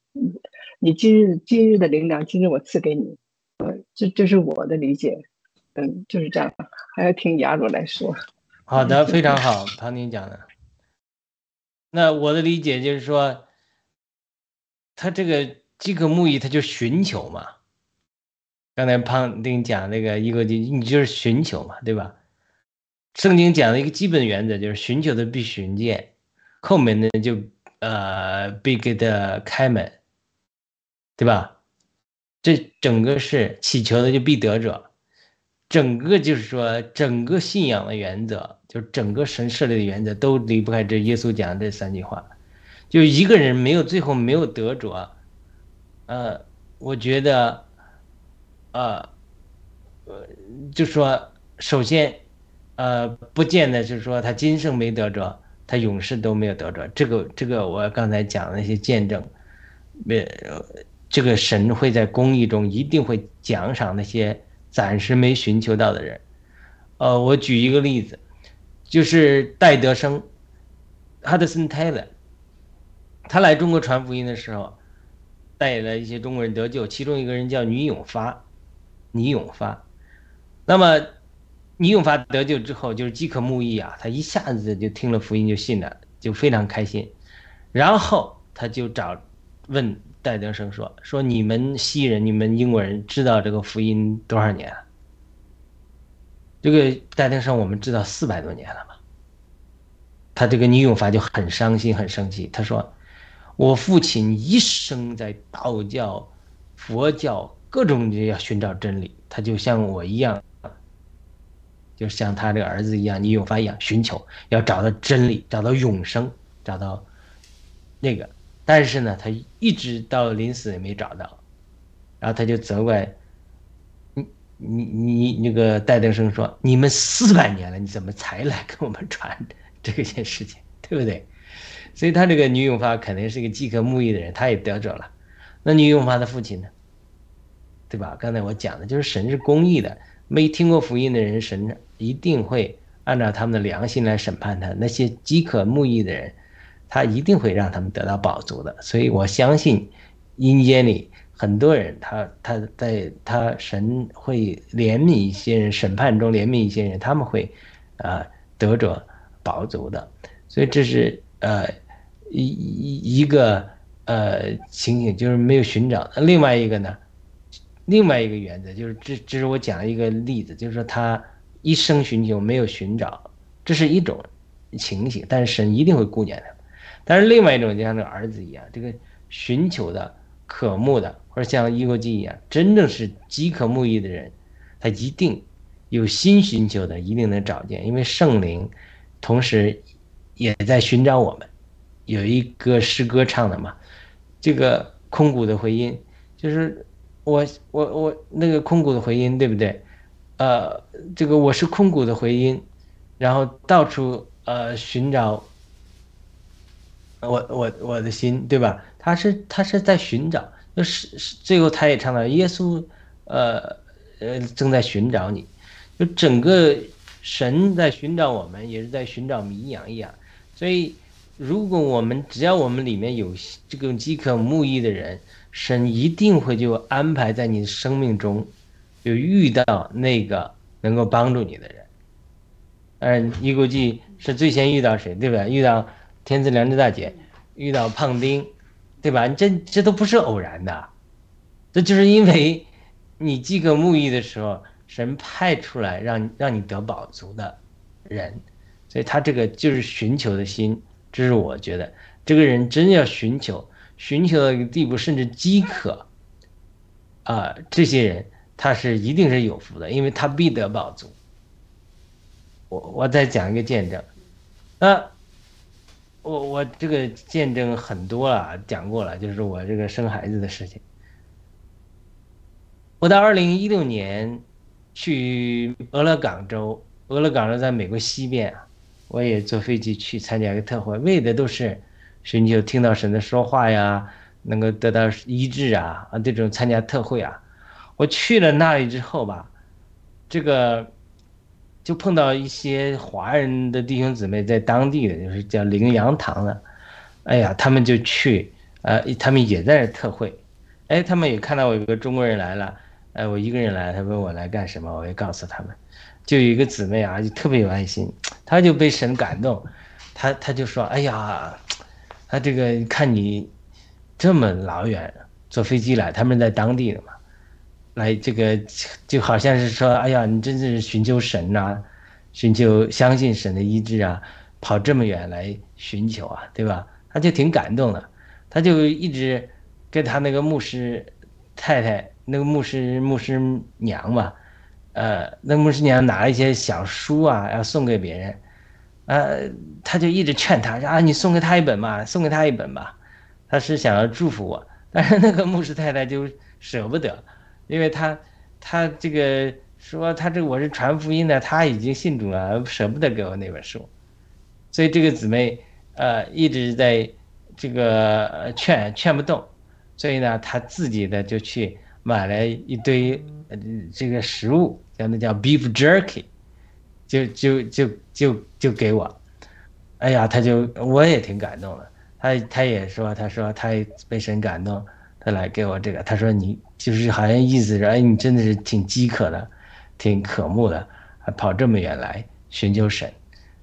你今日今日的灵粮，今日我赐给你。呃，这这是我的理解，嗯，就是这样。还要听雅鲁来说。好的，非常好，唐宁讲的。那我的理解就是说，他这个饥渴慕义，他就寻求嘛。刚才胖丁讲那个一个，你你就是寻求嘛，对吧？圣经讲的一个基本原则就是寻求的必寻见，后面呢就呃必给他开门，对吧？这整个是祈求的就必得着，整个就是说整个信仰的原则，就整个神设立的原则都离不开这耶稣讲的这三句话，就一个人没有最后没有得着，呃，我觉得。呃，呃，就说首先，呃，不见得就是说他今生没得着，他永世都没有得着。这个这个，我刚才讲的那些见证，没，这个神会在公义中一定会奖赏那些暂时没寻求到的人。呃，我举一个例子，就是戴德生，哈德森泰勒，他来中国传福音的时候，带了一些中国人得救，其中一个人叫倪永发。倪永发，那么倪永发得救之后，就是饥渴慕义啊，他一下子就听了福音就信了，就非常开心。然后他就找问戴德生说：“说你们西人，你们英国人知道这个福音多少年了？”这个戴德生我们知道四百多年了吧？他这个倪永发就很伤心很生气，他说：“我父亲一生在道教、佛教。”各种就要寻找真理，他就像我一样，就像他这个儿子一样，倪永发一样，寻求要找到真理，找到永生，找到那个。但是呢，他一直到临死也没找到，然后他就责怪你你你那个戴德生说：“你们四百年了，你怎么才来跟我们传这件事情，对不对？”所以他这个女永发肯定是一个饥渴慕义的人，他也得着了。那女永发的父亲呢？对吧？刚才我讲的就是神是公义的，没听过福音的人，神一定会按照他们的良心来审判他。那些饥渴慕义的人，他一定会让他们得到饱足的。所以我相信阴间里很多人，他他在他神会怜悯一些人，审判中怜悯一些人，他们会啊得着饱足的。所以这是呃一一一个呃情景，就是没有寻找。另外一个呢？另外一个原则就是，这这是我讲一个例子，就是说他一生寻求没有寻找，这是一种情形，但是神一定会顾念他。但是另外一种就像这个儿子一样，这个寻求的、渴慕的，或者像伊国基一样，真正是饥渴慕义的人，他一定有心寻求的，一定能找见，因为圣灵同时也在寻找我们。有一个诗歌唱的嘛，这个空谷的回音就是。我我我那个空谷的回音对不对？呃，这个我是空谷的回音，然后到处呃寻找我我我的心对吧？他是他是在寻找，就是是最后他也唱到耶稣呃呃正在寻找你，就整个神在寻找我们，也是在寻找迷羊一样。所以如果我们只要我们里面有这个饥渴慕义的人。神一定会就安排在你生命中，就遇到那个能够帮助你的人。嗯，你估计是最先遇到谁，对吧？遇到天赐良知大姐，遇到胖丁，对吧？这这都不是偶然的，这就是因为你饥渴沐浴的时候，神派出来让让你得饱足的人，所以他这个就是寻求的心，这是我觉得这个人真要寻求。寻求到一个地步，甚至饥渴，啊，这些人他是一定是有福的，因为他必得饱足。我我再讲一个见证，啊，我我这个见证很多了，讲过了，就是我这个生孩子的事情。我到二零一六年去俄勒冈州，俄勒冈州在美国西边啊，我也坐飞机去参加一个特会，为的都是。寻求听到神的说话呀，能够得到医治啊啊这种参加特会啊。我去了那里之后吧，这个就碰到一些华人的弟兄姊妹在当地的，就是叫灵羊堂的，哎呀，他们就去，呃，他们也在那特会，哎，他们也看到我有个中国人来了，哎，我一个人来，他问我来干什么，我也告诉他们，就有一个姊妹啊，就特别有爱心，她就被神感动，她她就说，哎呀，他这个看你这么老远坐飞机来，他们在当地的嘛。来，这个就好像是说，哎呀，你真是寻求神呐，寻求相信神的医治啊，跑这么远来寻求啊，对吧？他就挺感动的，他就一直跟他那个牧师太太，那个牧师牧师娘嘛，呃，那牧师娘拿了一些小书啊，要送给别人，呃，他就一直劝他，啊，你送给他一本嘛，送给他一本吧，他是想要祝福我，但是那个牧师太太就舍不得。因为他，他这个说他这我是传福音的，他已经信主了，舍不得给我那本书，所以这个姊妹呃一直在这个劝劝不动，所以呢，他自己的就去买了一堆这个食物，叫那叫 beef jerky，就就就就就给我，哎呀，他就我也挺感动的，他他也说他说他被神感动。他来给我这个，他说你就是好像意思是，哎，你真的是挺饥渴的，挺渴慕的，还跑这么远来寻求神，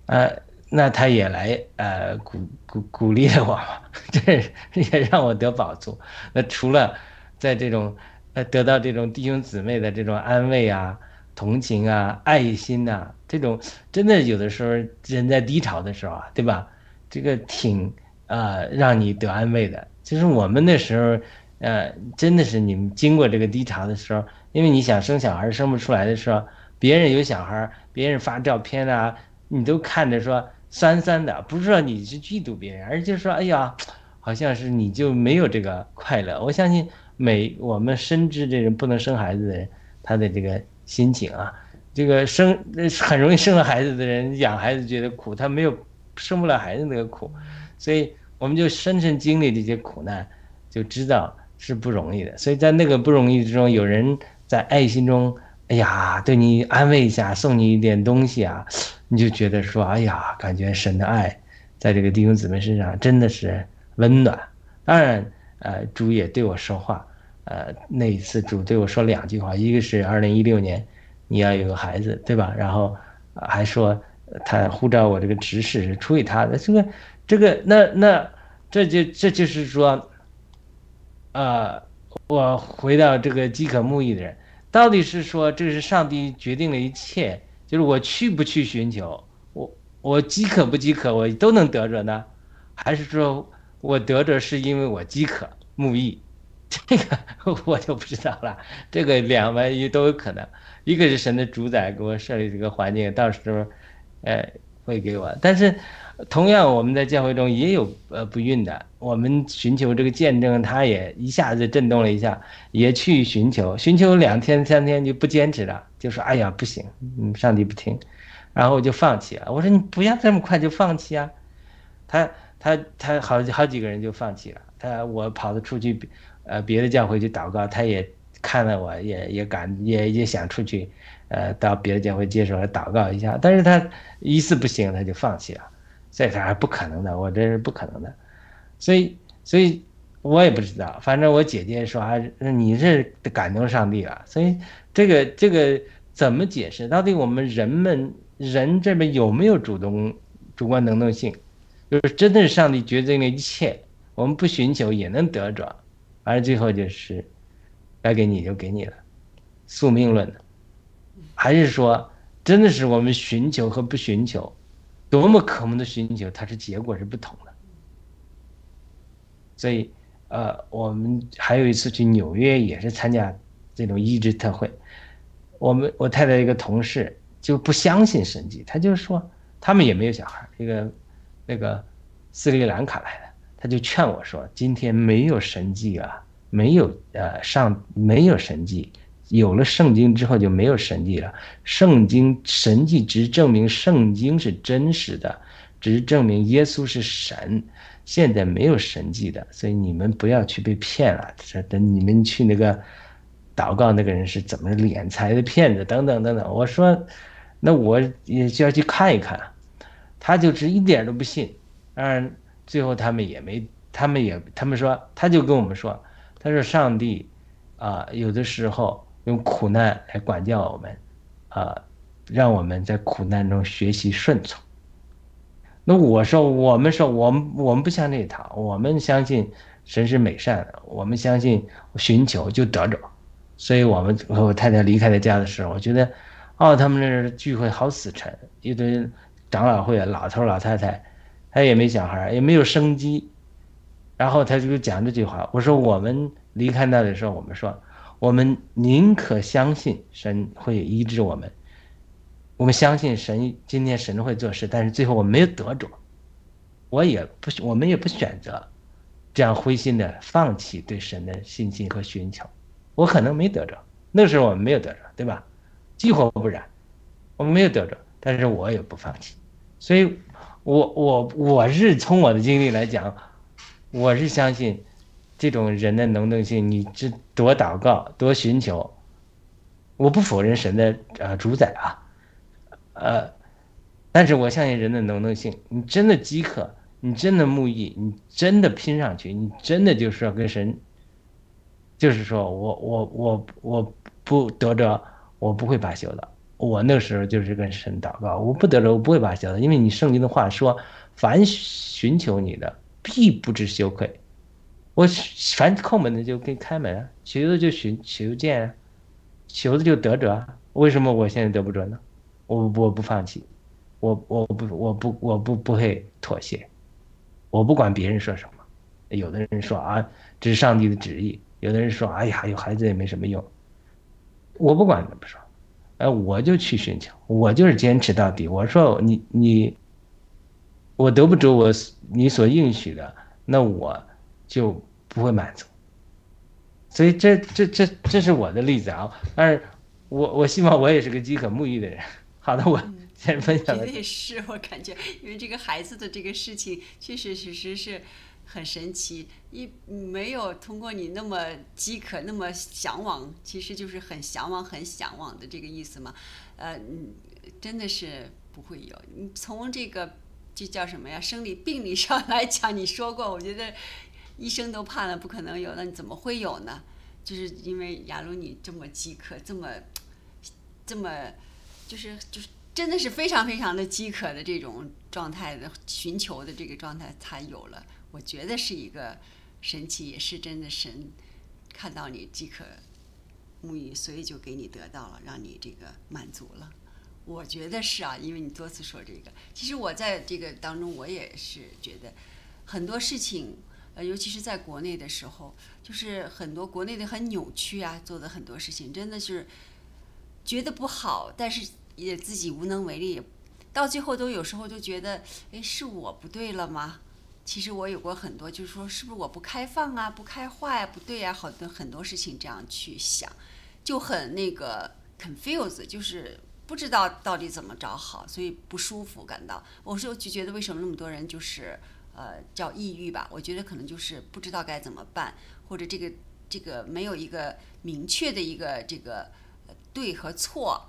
呃，那他也来呃鼓鼓鼓励了我，这也让我得宝处。那除了在这种呃得到这种弟兄姊妹的这种安慰啊、同情啊、爱心呐，这种真的有的时候人在低潮的时候啊，对吧？这个挺呃让你得安慰的。就是我们那时候。呃，真的是你们经过这个低潮的时候，因为你想生小孩生不出来的时候，别人有小孩，别人发照片啊，你都看着说酸酸的，不是说你是嫉妒别人，而是说，哎呀，好像是你就没有这个快乐。我相信每我们深知这种不能生孩子的人，他的这个心情啊，这个生很容易生了孩子的人养孩子觉得苦，他没有生不了孩子那个苦，所以我们就深深经历这些苦难，就知道。是不容易的，所以在那个不容易之中，有人在爱心中，哎呀，对你安慰一下，送你一点东西啊，你就觉得说，哎呀，感觉神的爱在这个弟兄姊妹身上真的是温暖。当然，呃，主也对我说话，呃，那一次主对我说两句话，一个是二零一六年你要有个孩子，对吧？然后还说他呼召我这个执事是出于他的，这个这个那那这就这就是说。呃，我回到这个饥渴沐浴的人，到底是说这是上帝决定了一切，就是我去不去寻求，我我饥渴不饥渴，我都能得着呢，还是说我得着是因为我饥渴沐浴？这个 我就不知道了。这个两万一都有可能，一个是神的主宰给我设立这个环境，到时候，呃，会给我，但是。同样，我们在教会中也有呃不孕的，我们寻求这个见证，他也一下子震动了一下，也去寻求，寻求两天三天就不坚持了，就说哎呀不行，嗯，上帝不听，然后我就放弃了。我说你不要这么快就放弃啊，他他他好好几个人就放弃了，他我跑着出去，呃别的教会去祷告，他也看了我也也敢也也想出去，呃到别的教会接受来祷告一下，但是他一次不行他就放弃了。这他不可能的，我这是不可能的，所以，所以我也不知道。反正我姐姐说，还你是感动上帝了。所以，这个这个怎么解释？到底我们人们人这边有没有主动主观能动性？就是真的是上帝决定了一切，我们不寻求也能得着，而最后就是该给你就给你了，宿命论的，还是说真的是我们寻求和不寻求？多么渴慕的寻求，它是结果是不同的。所以，呃，我们还有一次去纽约，也是参加这种医治特会。我们我太太一个同事就不相信神迹，他就说他们也没有小孩，一个那个斯里兰卡来的，他就劝我说：“今天没有神迹啊，没有呃上没有神迹。”有了圣经之后就没有神迹了。圣经神迹只证明圣经是真实的，只是证明耶稣是神。现在没有神迹的，所以你们不要去被骗了。这等你们去那个祷告那个人是怎么敛财的骗子等等等等。我说，那我也就要去看一看。他就是一点都不信，当然最后他们也没，他们也他们说，他就跟我们说，他说上帝啊，有的时候用苦难来管教我们，啊，让我们在苦难中学习顺从。那我说，我们说，我们我们不像那套，我们相信神是美善的，我们相信寻求就得着。所以，我们和我太太离开了家的时候，我觉得，哦，他们那聚会好死沉，一堆。长老会老头老太太，他也没小孩，也没有生机，然后他就讲这句话。我说我们离开那的时候，我们说我们宁可相信神会医治我们，我们相信神今天神会做事，但是最后我没有得着，我也不我们也不选择这样灰心的放弃对神的信心和寻求，我可能没得着，那时候我们没有得着，对吧？几乎不然，我们没有得着，但是我也不放弃。所以，我我我是从我的经历来讲，我是相信这种人的能动性。你这多祷告，多寻求，我不否认神的呃主宰啊，呃，但是我相信人的能动性。你真的饥渴，你真的慕义，你真的拼上去，你真的就是要跟神，就是说我我我我不得着，我不会罢休的。我那时候就是跟神祷告，我不得着，我不会罢休的，因为你圣经的话说，凡寻求你的，必不知羞愧。我凡叩门的就给开门，求的就寻求见，求的就得着啊。为什么我现在得不着呢？我我不放弃，我我不我不我不不会妥协，我不管别人说什么。有的人说啊，这是上帝的旨意；有的人说，哎呀，有孩子也没什么用。我不管怎么说。哎，我就去寻求，我就是坚持到底。我说你你，我得不着我你所应许的，那我就不会满足。所以这这这这是我的例子啊。但是我我希望我也是个饥渴沐浴的人。好的，我先分享绝对 是我感觉，因为这个孩子的这个事情，确确实实是。很神奇，一没有通过你那么饥渴、那么向往，其实就是很向往、很向往的这个意思嘛。呃，真的是不会有。你从这个这叫什么呀？生理病理上 来讲，你说过，我觉得医生都怕了，不可能有，那你怎么会有呢？就是因为亚鲁你这么饥渴，这么这么，就是就是真的是非常非常的饥渴的这种状态的寻求的这个状态才有了。我觉得是一个神奇，也是真的神看到你饥渴沐浴，所以就给你得到了，让你这个满足了。我觉得是啊，因为你多次说这个。其实我在这个当中，我也是觉得很多事情，呃，尤其是在国内的时候，就是很多国内的很扭曲啊，做的很多事情，真的是觉得不好，但是也自己无能为力，到最后都有时候就觉得，哎，是我不对了吗？其实我有过很多，就是说，是不是我不开放啊，不开化呀，不对呀，好多很多事情这样去想，就很那个 confuse，就是不知道到底怎么着好，所以不舒服，感到。我说就觉得为什么那么多人就是呃叫抑郁吧？我觉得可能就是不知道该怎么办，或者这个这个没有一个明确的一个这个对和错，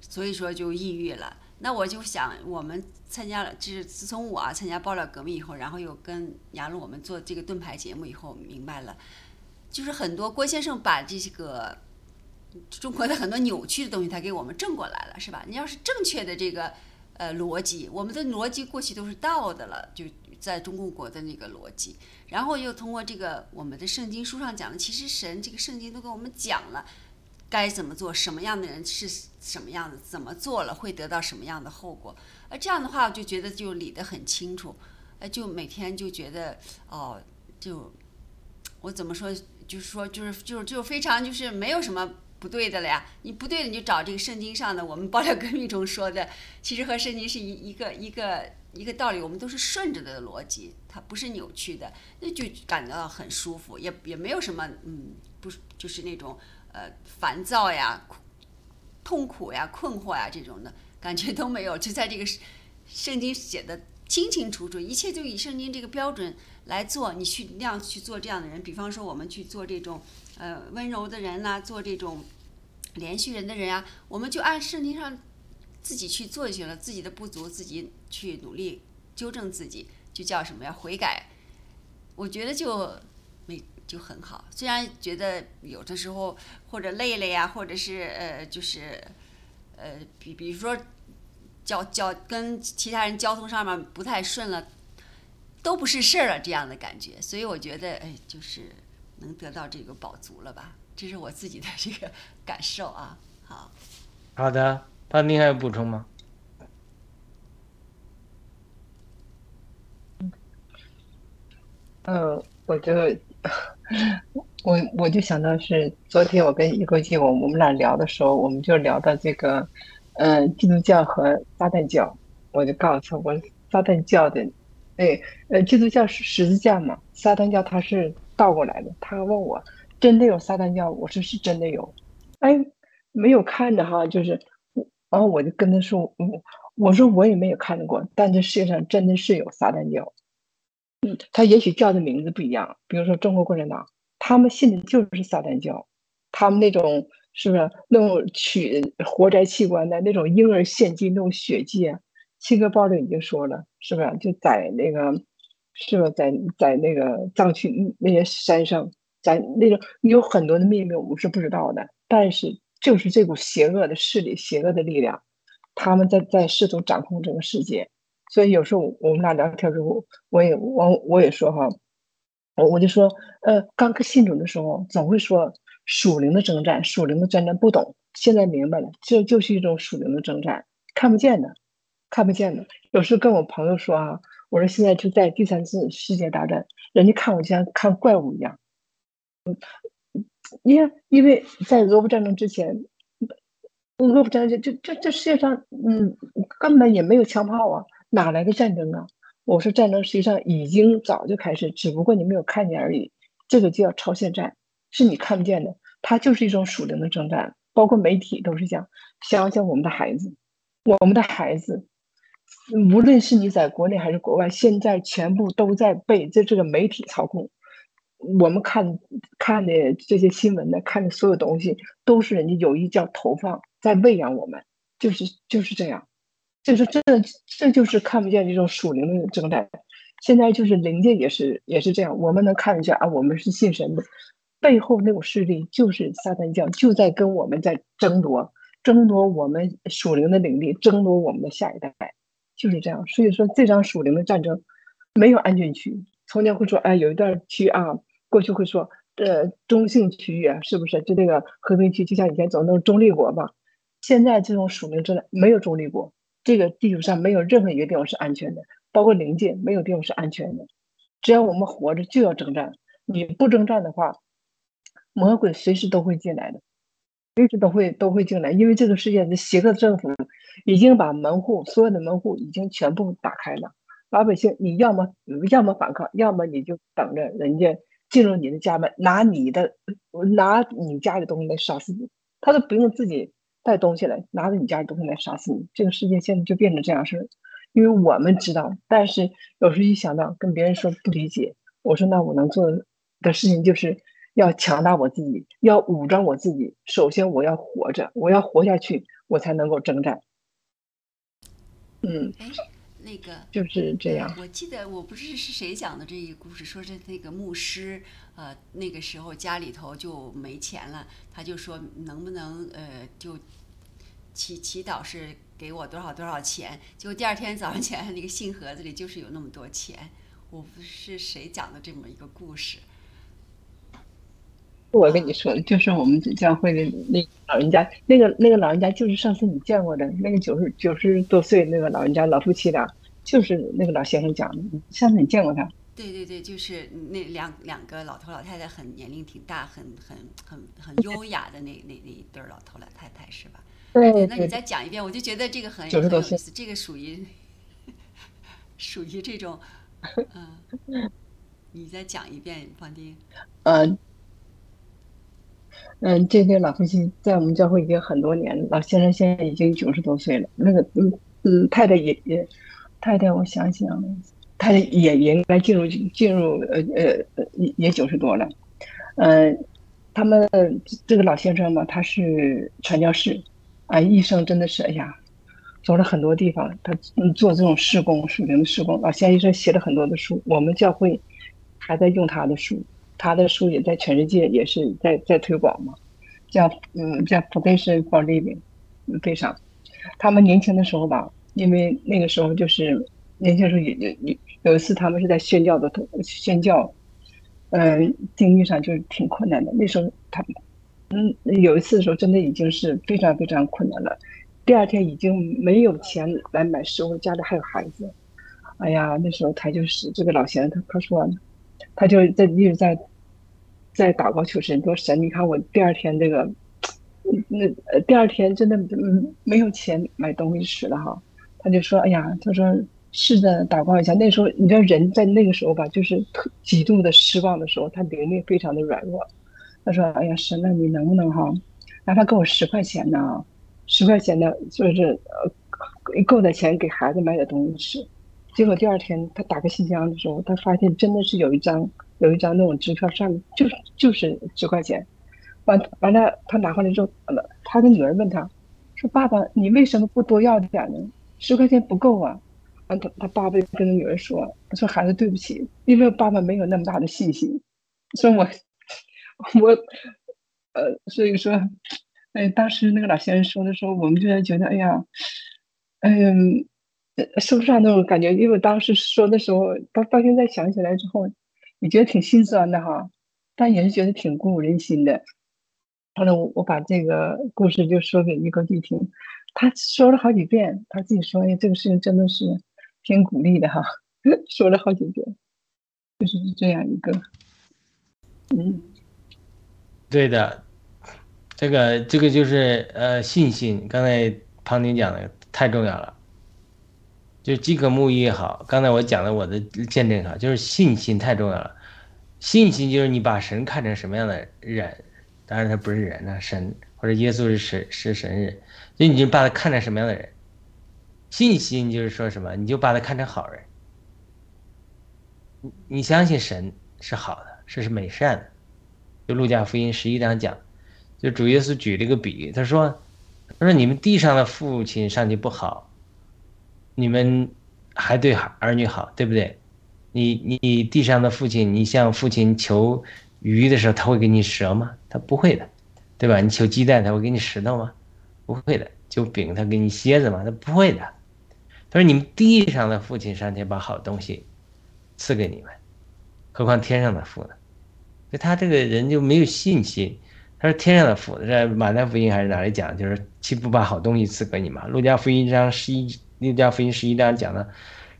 所以说就抑郁了。那我就想，我们参加了，就是自从我啊参加爆料革命以后，然后又跟雅鲁我们做这个盾牌节目以后，明白了，就是很多郭先生把这个中国的很多扭曲的东西，他给我们正过来了，是吧？你要是正确的这个呃逻辑，我们的逻辑过去都是倒的了，就在中共国的那个逻辑，然后又通过这个我们的圣经书上讲的，其实神这个圣经都给我们讲了。该怎么做？什么样的人是什么样的？怎么做了会得到什么样的后果？而这样的话，我就觉得就理得很清楚。呃，就每天就觉得哦，就我怎么说？就是说，就是就是就非常就是没有什么不对的了呀。你不对的，你就找这个圣经上的。我们爆料革命中说的，其实和圣经是一一个一个一个道理。我们都是顺着的逻辑，它不是扭曲的，那就感到很舒服，也也没有什么嗯，不就是那种。呃，烦躁呀、痛苦呀、困惑呀，这种的感觉都没有，就在这个圣经写的清清楚楚，一切就以圣经这个标准来做。你去那样去做这样的人，比方说我们去做这种呃温柔的人呐、做这种连续人的人啊，我们就按圣经上自己去做就行了，自己的不足自己去努力纠正自己，就叫什么呀？悔改。我觉得就没就很好，虽然觉得有的时候或者累了呀，或者是呃就是呃比比如说交交跟其他人交通上面不太顺了，都不是事儿了这样的感觉，所以我觉得哎就是能得到这个饱足了吧，这是我自己的这个感受啊。好，好的，潘丁还有补充吗？呃，我就 我我就想到是昨天我跟一国际我我们俩聊的时候，我们就聊到这个，嗯、基督教和撒旦教，我就告诉他，我撒旦教的，哎，呃，基督教是十字架嘛，撒旦教它是倒过来的。他问我真的有撒旦教，我说是真的有，哎，没有看着哈，就是，然后我就跟他说，嗯，我说我也没有看着过，但这世界上真的是有撒旦教。嗯他也许叫的名字不一样，比如说中国共产党，他们信的就是撒旦教，他们那种是不是那种取活摘器官的那种婴儿献祭那种血祭啊？七哥报里已经说了，是不是就在那个是不是在在那个藏区那些山上，在那种有很多的秘密我们是不知道的，但是就是这股邪恶的势力、邪恶的力量，他们在在试图掌控这个世界。所以有时候我们俩聊天之后，我也我我也说哈，我我就说，呃，刚信主的时候总会说属灵的征战，属灵的征战不懂，现在明白了，这就是一种属灵的征战，看不见的，看不见的。有时候跟我朋友说啊，我说现在就在第三次世界大战，人家看我就像看怪物一样。嗯，因为因为在俄乌战争之前，俄乌战争就这这世界上，嗯，根本也没有枪炮啊。哪来的战争啊？我说战争实际上已经早就开始，只不过你没有看见而已。这个就叫超限战，是你看不见的，它就是一种属灵的征战。包括媒体都是这样。想想我们的孩子，我们的孩子，无论是你在国内还是国外，现在全部都在被这这个媒体操控。我们看看的这些新闻的，看的所有东西，都是人家有意叫投放，在喂养我们，就是就是这样。就是这，这就是看不见这种属灵的征战。现在就是灵界也是也是这样，我们能看得见啊，我们是信神的，背后那种势力就是撒旦教，就在跟我们在争夺，争夺我们属灵的领地，争夺我们的下一代，就是这样。所以说，这场属灵的战争没有安全区。从前会说，哎，有一段区啊，过去会说，呃，中性区域，是不是？就那个和平区，就像以前走那种中立国吧。现在这种属灵征战没有中立国。这个地球上没有任何一个地方是安全的，包括临界没有地方是安全的。只要我们活着，就要征战。你不征战的话，魔鬼随时都会进来的，随时都会都会进来。因为这个世界的邪恶政府已经把门户，所有的门户已经全部打开了。老百姓，你要么要么反抗，要么你就等着人家进入你的家门，拿你的拿你家的东西来杀死你，他都不用自己。带东西来，拿着你家的东西来杀死你。这个世界现在就变成这样式儿，因为我们知道，但是有时候一想到跟别人说不理解，我说那我能做的事情就是要强大我自己，要武装我自己。首先我要活着，我要活下去，我才能够征战。嗯，那个就是这样。我记得我不是是谁讲的这一个故事，说是那个牧师，呃，那个时候家里头就没钱了，他就说能不能呃就祈祈祷是给我多少多少钱，结果第二天早上起来那个信盒子里就是有那么多钱。我不是谁讲的这么一个故事。我跟你说的，就是我们教会的那老人家，那个那个老人家就是上次你见过的那个九十九十多岁那个老人家，老夫妻俩，就是那个老先生讲的。上次你见过他？对对对，就是那两两个老头老太太，很年龄挺大，很很很很优雅的那那那一对老头老太太是吧？对。那你再讲一遍，我就觉得这个很很有意思，这个属于 属于这种，嗯，你再讲一遍，方丁。嗯。嗯，这对老夫妻在我们教会已经很多年了。老先生现在已经九十多岁了，那个嗯嗯太太也也，太太，我想想，太太也也应该进入进入呃呃也也九十多了，嗯，他们这个老先生嘛，他是传教士，啊，一生真的是哎呀，走了很多地方，他做这种施工属灵的施工，老先生写了很多的书，我们教会还在用他的书，他的书也在全世界也是在在推广嘛，叫嗯叫 Foundation for Living，非常，他们年轻的时候吧。因为那个时候就是年轻时候也也有有一次他们是在宣教的宣教，嗯，经济上就是挺困难的。那时候他嗯有一次的时候真的已经是非常非常困难了。第二天已经没有钱来买食物，家里还有孩子。哎呀，那时候他就是这个老先生，他他说他就在一直在在祷告求神，说神，你看我第二天这个那呃第二天真的没有钱买东西吃了哈。他就说：“哎呀，他说试着祷告一下。那时候，你知道人在那个时候吧，就是特极度的失望的时候，他灵力非常的软弱。他说：‘哎呀，神，那你能不能哈，让他给我十块钱呢？十块钱的，就是呃，够的钱给孩子买点东西吃。’结果第二天他打开信箱的时候，他发现真的是有一张有一张那种支票，上面就是就是十块钱。完完了，他拿回来之后，他的女儿问他说：‘爸爸，你为什么不多要点呢？’十块钱不够啊！完，他他爸爸就跟他女儿说：“说孩子对不起，因为爸爸没有那么大的信心。说我 我呃，所以说，哎，当时那个老先生说的时候，我们就在觉得，哎呀，嗯，说不上那种感觉。因为当时说的时候，到到现在想起来之后，也觉得挺心酸的哈，但也是觉得挺鼓舞人心的。后来我我把这个故事就说给一个弟听。”他说了好几遍，他自己说：“哎，这个事情真的是挺鼓励的哈。”说了好几遍，就是这样一个，嗯，对的，这个这个就是呃信心。刚才庞婷讲的太重要了，就饥渴慕义也好，刚才我讲的我的见证哈，就是信心太重要了。信心就是你把神看成什么样的人，当然他不是人啊，神或者耶稣是神是神人。所以你就把他看成什么样的人？信心就是说什么？你就把他看成好人。你你相信神是好的，是是美善的。就路加福音十一章讲，就主耶稣举了一个比喻，他说：“他说你们地上的父亲上去不好，你们还对儿女好，对不对？你你地上的父亲，你向父亲求鱼的时候，他会给你蛇吗？他不会的，对吧？你求鸡蛋，他会给你石头吗？”不会的，就饼他给你蝎子吗，他不会的。他说：“你们地上的父亲上天把好东西赐给你们，何况天上的父呢？”所以他这个人就没有信心。他说：“天上的父，在马太福音还是哪里讲？就是岂不把好东西赐给你吗？路加福音章十一，路加福音十一章讲的，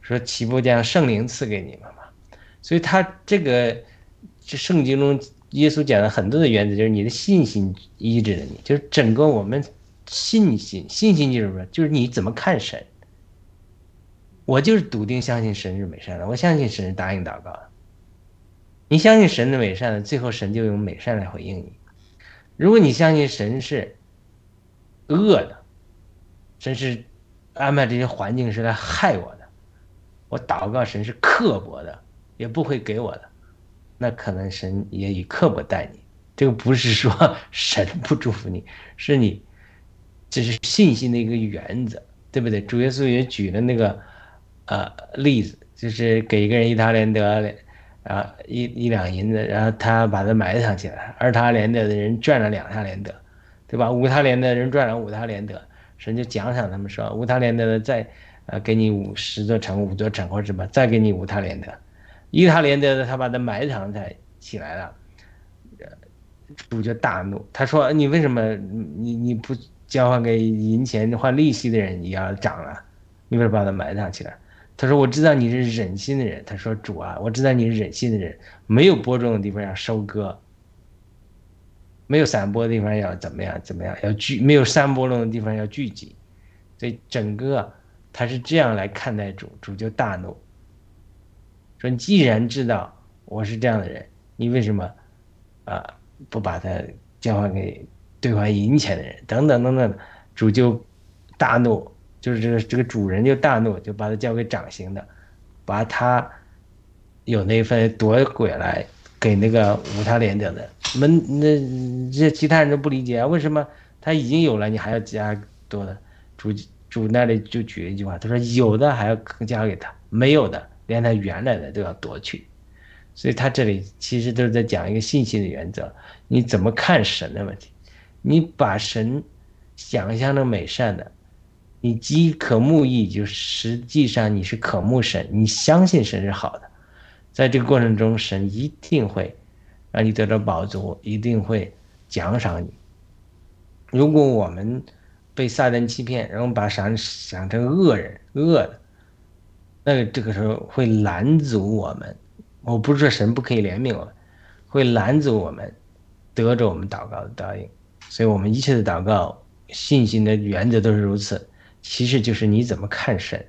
说岂不将圣灵赐给你们吗？所以他这个这圣经中耶稣讲了很多的原则，就是你的信心医治了你，就是整个我们。信心，信心就是什么？就是你怎么看神。我就是笃定相信神是美善的，我相信神是答应祷告的。你相信神的美善的，最后神就用美善来回应你。如果你相信神是恶的，神是安排这些环境是来害我的，我祷告神是刻薄的，也不会给我的，那可能神也以刻薄待你。这个不是说 神不祝福你，是你。这是信心的一个原则，对不对？主耶稣也举了那个，呃，例子，就是给一个人一他连得，啊，一一两银子，然后他把它埋藏起来，二他连得的人赚了两他连得，对吧？五他连得的人赚了五他连得，神就奖赏他们说，五他连得的再，呃，给你五十座城，五座城或者什么，再给你五塔连得，一塔连得的他把它埋藏在起来了，主就大怒，他说你为什么你你不？交换给银钱换利息的人也要涨了，你为什么把它埋藏起来？他说：“我知道你是忍心的人。”他说：“主啊，我知道你是忍心的人，没有播种的地方要收割，没有散播的地方要怎么样怎么样要聚，没有散播种的地方要聚集，所以整个他是这样来看待主，主就大怒，说：你既然知道我是这样的人，你为什么啊不把他交换给？”兑换银钱的人，等等等等，主就大怒，就是这个这个主人就大怒，就把他交给掌刑的，把他有那份夺回来给那个无他连者的。们那这其他人都不理解啊，为什么他已经有了，你还要加多的？主主那里就举一句话，他说有的还要加给他，没有的连他原来的都要夺去。所以他这里其实都是在讲一个信心的原则，你怎么看神的问题？你把神想象成美善的，你饥渴慕义，就实际上你是渴慕神，你相信神是好的，在这个过程中，神一定会让你得到宝足，一定会奖赏你。如果我们被撒旦欺骗，然后把神想成恶人、恶的，那这个时候会拦阻我们。我不是说神不可以怜悯我们，会拦阻我们得着我们祷告的答应，所以我们一切的祷告信心的原则都是如此。其实就是你怎么看神。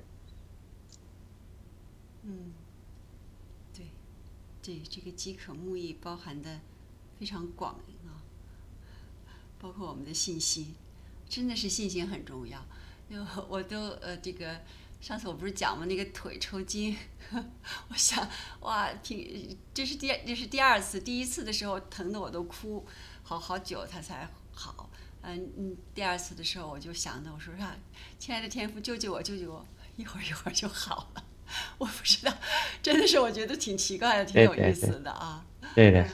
嗯，对，对，这个饥渴慕义包含的非常广啊，包括我们的信心，真的是信心很重要。因 为我都呃这个。上次我不是讲吗？那个腿抽筋，我想，哇，挺，这是第这是第二次，第一次的时候疼的我都哭，好好久它才好。嗯嗯，第二次的时候我就想着，我说啥，亲爱的天父救救我，救救我，一会儿一会儿就好了。我不知道，真的是我觉得挺奇怪的，挺有意思的啊。对的。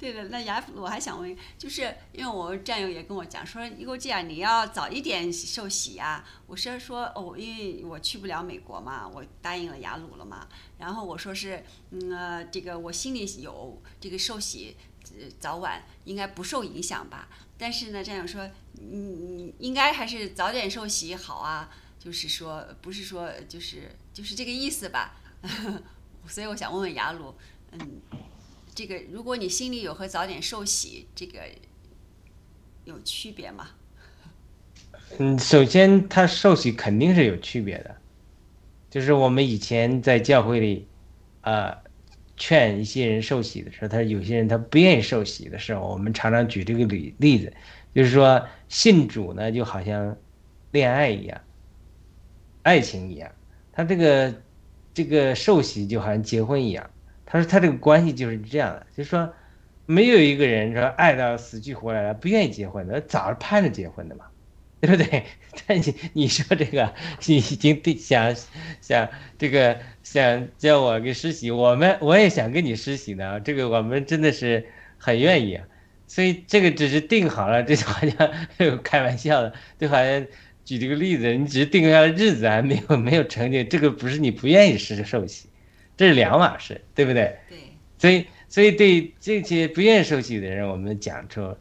对的，那雅我还想问，就是因为我战友也跟我讲说，如果这样你要早一点受洗呀。我是说哦，因为我去不了美国嘛，我答应了雅鲁了嘛。然后我说是，嗯，这个我心里有这个受洗，呃早晚应该不受影响吧。但是呢，战友说，嗯，应该还是早点受洗好啊。就是说，不是说就是就是这个意思吧。所以我想问问雅鲁，嗯。这个，如果你心里有和早点受洗，这个有区别吗？嗯，首先他受洗肯定是有区别的，就是我们以前在教会里，呃，劝一些人受洗的时候，他有些人他不愿意受洗的时候，我们常常举这个例例子，就是说信主呢就好像恋爱一样，爱情一样，他这个这个受洗就好像结婚一样。他说：“他这个关系就是这样的，就是说，没有一个人说爱到死去活来了，不愿意结婚的，早是盼着结婚的嘛，对不对？但你你说这个，你已经想想这个想叫我给实习，我们我也想跟你实习呢，这个我们真的是很愿意啊。所以这个只是定好了，这就好像 开玩笑的，就好像举这个例子，你只是定下了日子，还没有没有成就，这个不是你不愿意实受洗。”这是两码事，对不对？对。所以，所以对这些不愿意受洗的人，我们讲出，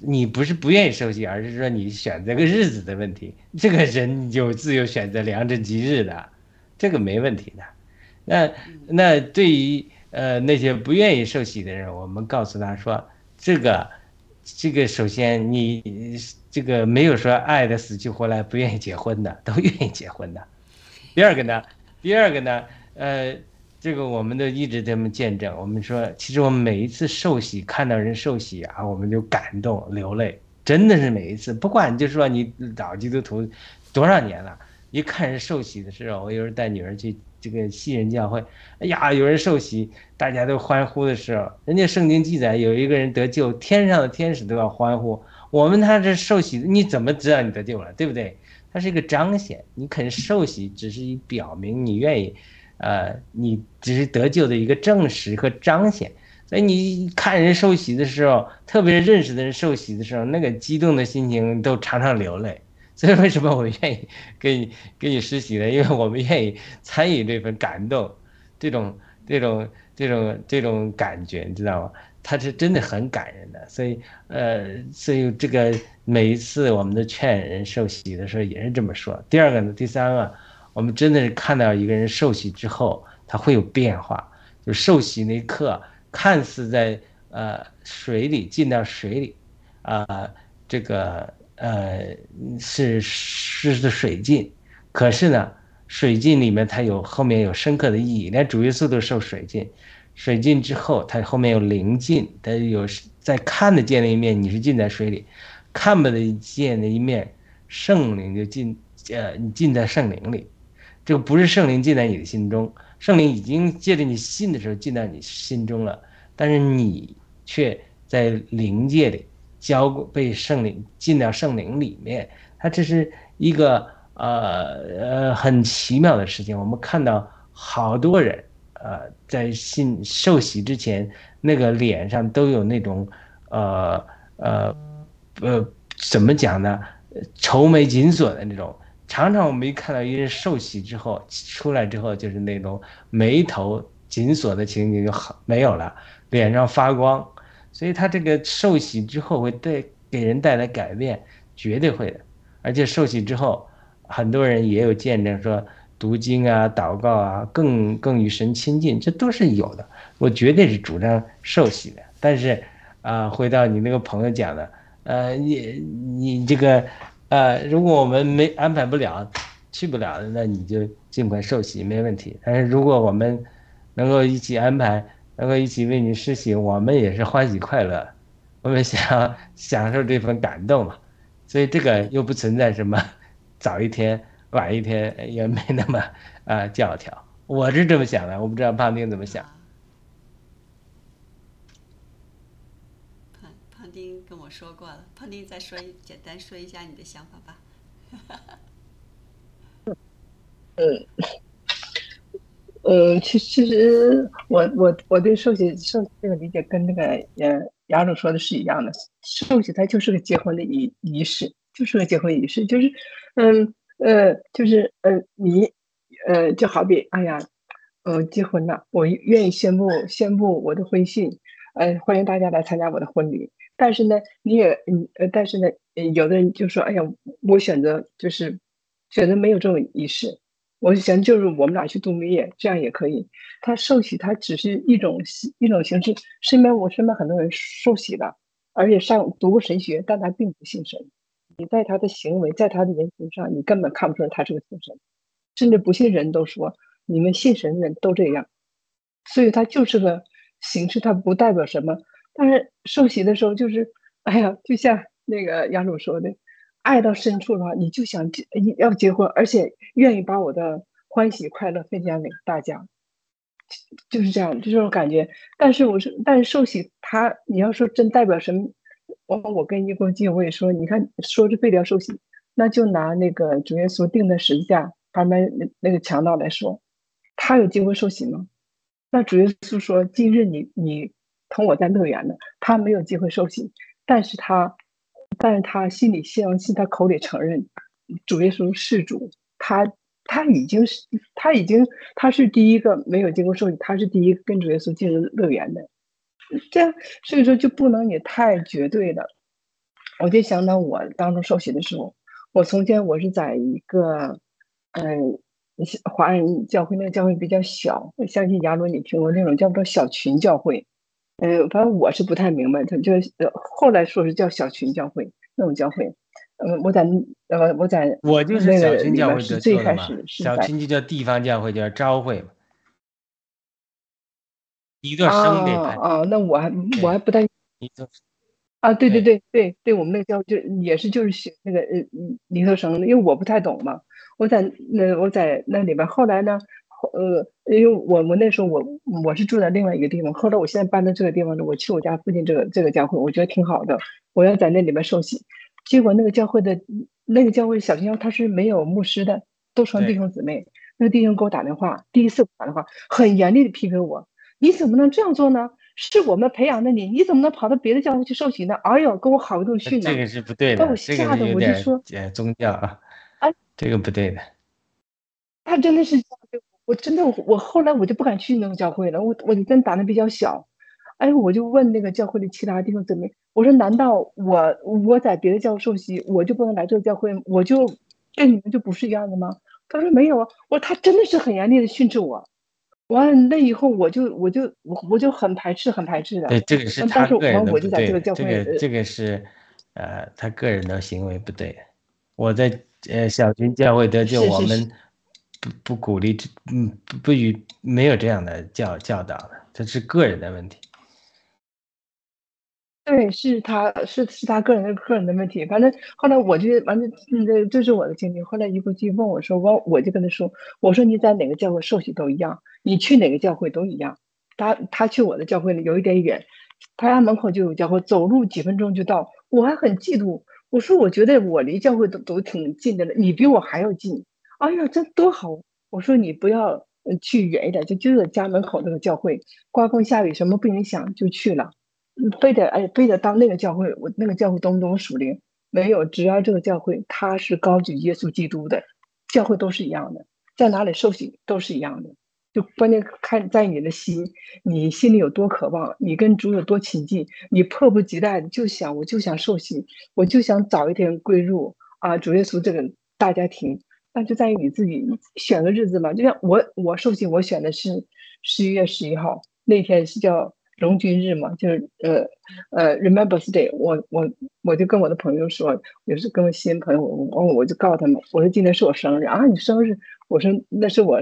你不是不愿意受洗，而是说你选择个日子的问题。这个人有自由选择良辰吉日的，这个没问题的。那那对于呃那些不愿意受洗的人，我们告诉他说，这个这个首先你这个没有说爱的死去活来不愿意结婚的，都愿意结婚的。第二个呢，第二个呢，呃。这个我们都一直这么见证。我们说，其实我们每一次受洗，看到人受洗啊，我们就感动流泪，真的是每一次。不管就是说你老基督徒多少年了，一看人受洗的时候，我有时候带女儿去这个西人教会，哎呀，有人受洗，大家都欢呼的时候，人家圣经记载有一个人得救，天上的天使都要欢呼。我们他这受洗，你怎么知道你得救了，对不对？它是一个彰显，你肯受洗，只是以表明你愿意。呃，你只是得救的一个证实和彰显，所以你看人受洗的时候，特别是认识的人受洗的时候，那个激动的心情都常常流泪。所以为什么我愿意给你给你施洗呢？因为我们愿意参与这份感动，这种这种这种这种感觉，你知道吗？它是真的很感人的。所以呃，所以这个每一次我们的劝人受洗的时候也是这么说。第二个呢，第三个。我们真的是看到一个人受洗之后，他会有变化。就受洗那一刻，看似在呃水里进到水里，啊，这个呃是是的水浸，可是呢，水浸里面它有后面有深刻的意义。连主耶稣都受水浸，水浸之后，它后面有灵浸，它有在看得见的一面，你是浸在水里；看不得见的一面，圣灵就进。呃，你浸在圣灵里，这个不是圣灵进在你的心中，圣灵已经借着你信的时候进到你心中了，但是你却在灵界里交被圣灵进到圣灵里面，它这是一个呃呃很奇妙的事情。我们看到好多人呃在信受洗之前，那个脸上都有那种呃呃呃怎么讲呢？愁眉紧锁的那种。常常我们一看到一人受洗之后出来之后，就是那种眉头紧锁的情景就好没有了，脸上发光，所以他这个受洗之后会带给人带来改变，绝对会的。而且受洗之后，很多人也有见证说读经啊、祷告啊，更更与神亲近，这都是有的。我绝对是主张受洗的。但是啊，回到你那个朋友讲的，呃，你你这个。呃，如果我们没安排不了，去不了，那你就尽快受洗，没问题。但是如果我们能够一起安排，能够一起为你施行，我们也是欢喜快乐，我们想 享受这份感动嘛。所以这个又不存在什么早一天晚一天，也没那么啊教条。我是这么想的，我不知道胖丁怎么想。跟我说过了，彭丁再说一简单说一下你的想法吧。嗯，呃，其其实我我我对寿喜寿这个理解跟那个呃杨总说的是一样的，寿喜它就是个结婚的仪仪式，就是个结婚仪式，就是嗯呃就是呃你呃就好比哎呀呃结婚了，我愿意宣布宣布我的婚信，呃欢迎大家来参加我的婚礼。但是呢，你也嗯呃，但是呢，有的人就说：“哎呀，我选择就是选择没有这种仪式，我想就是我们俩去度蜜月，这样也可以。”他受洗，他只是一种一种形式。身边我身边很多人受洗了，而且上读过神学，但他并不信神。你在他的行为，在他的言行上，你根本看不出来他是个信神。甚至不信人都说，你们信神的人都这样。所以他就是个形式，他不代表什么。但是受洗的时候，就是，哎呀，就像那个杨总说的，爱到深处的话，你就想结要结婚，而且愿意把我的欢喜快乐分享给大家，就是这样，就这种感觉。但是我是，但是受洗，他你要说真代表什么？我我跟一公基我也说，你看说是废掉受洗，那就拿那个主耶稣定的十字架旁边那那个强盗来说，他有经过受洗吗？那主耶稣说，今日你你。同我在乐园呢，他没有机会受洗，但是他，但是他心里相信，他口里承认，主耶稣是主，他他已经是他已经他是第一个没有经过受洗，他是第一个跟主耶稣进入乐园的，这样所以说就不能也太绝对了。我就想到我当初受洗的时候，我从前我是在一个嗯华人教会，那个教会比较小，我相信亚罗你听过那种叫做小群教会。嗯，反正我是不太明白，他就呃后来说是叫小群教会那种教会，呃，我在呃我在我就是小群教会是最开始小群就叫地方教会，叫朝会嘛，一个生的啊啊，那我还我还不太啊，对对对对对，我们那个教就也是就是学那个呃尼特生的，因为我不太懂嘛，我在那我在那里边，后来呢。呃，因为我我那时候我我是住在另外一个地方，后来我现在搬到这个地方呢，我去我家附近这个这个教会，我觉得挺好的，我要在那里面受洗。结果那个教会的那个教会小学校他是没有牧师的，都成弟兄姊妹。那个弟兄给我打电话，第一次打电话，很严厉的批评我：“你怎么能这样做呢？是我们培养的你，你怎么能跑到别的教会去受洗呢？”哎呦，跟我好一顿训呢。这个是不对的，把我吓得我就说，宗教啊，这个不对的。他真的是。我真的，我后来我就不敢去那个教会了。我我真胆子比较小，哎，我就问那个教会的其他弟兄姊妹，我说难道我我在别的教会受洗，我就不能来这个教会，我就跟你们就不是一样的吗？他说没有啊。我说他真的是很严厉的训斥我。完了那以后我就我就我我就很排斥很排斥的。对，这个是他个人的不对。这个这个是呃他个人的行为不对。我在呃小群教会得救，我们。不不鼓励这嗯不不与没有这样的教教导的，这是个人的问题。对，是他是是他个人的个人的问题。反正后来我就完了，这这是我的经历。后来一个就问我说，我我就跟他说，我说你在哪个教会受洗都一样，你去哪个教会都一样。他他去我的教会里有一点远，他家门口就有教会，走路几分钟就到。我还很嫉妒，我说我觉得我离教会都都挺近的了，你比我还要近。哎呀，这多好！我说你不要去远一点，就就在家门口那个教会，刮风下雨什么不影响就去了。非得哎，非得到那个教会，我那个教会东东属灵没有，只要这个教会它是高举耶稣基督的，教会都是一样的，在哪里受洗都是一样的。就关键看在你的心，你心里有多渴望，你跟主有多亲近，你迫不及待的就想，我就想受洗，我就想早一天归入啊主耶稣这个大家庭。那就在于你自己选个日子嘛。就像我我受洗，我选的是十一月十一号那天是叫荣军日嘛，就是呃呃，remember day，。我我我就跟我的朋友说，也是跟我新朋友，我我就告诉他们，我说今天是我生日啊，你生日，我说那是我。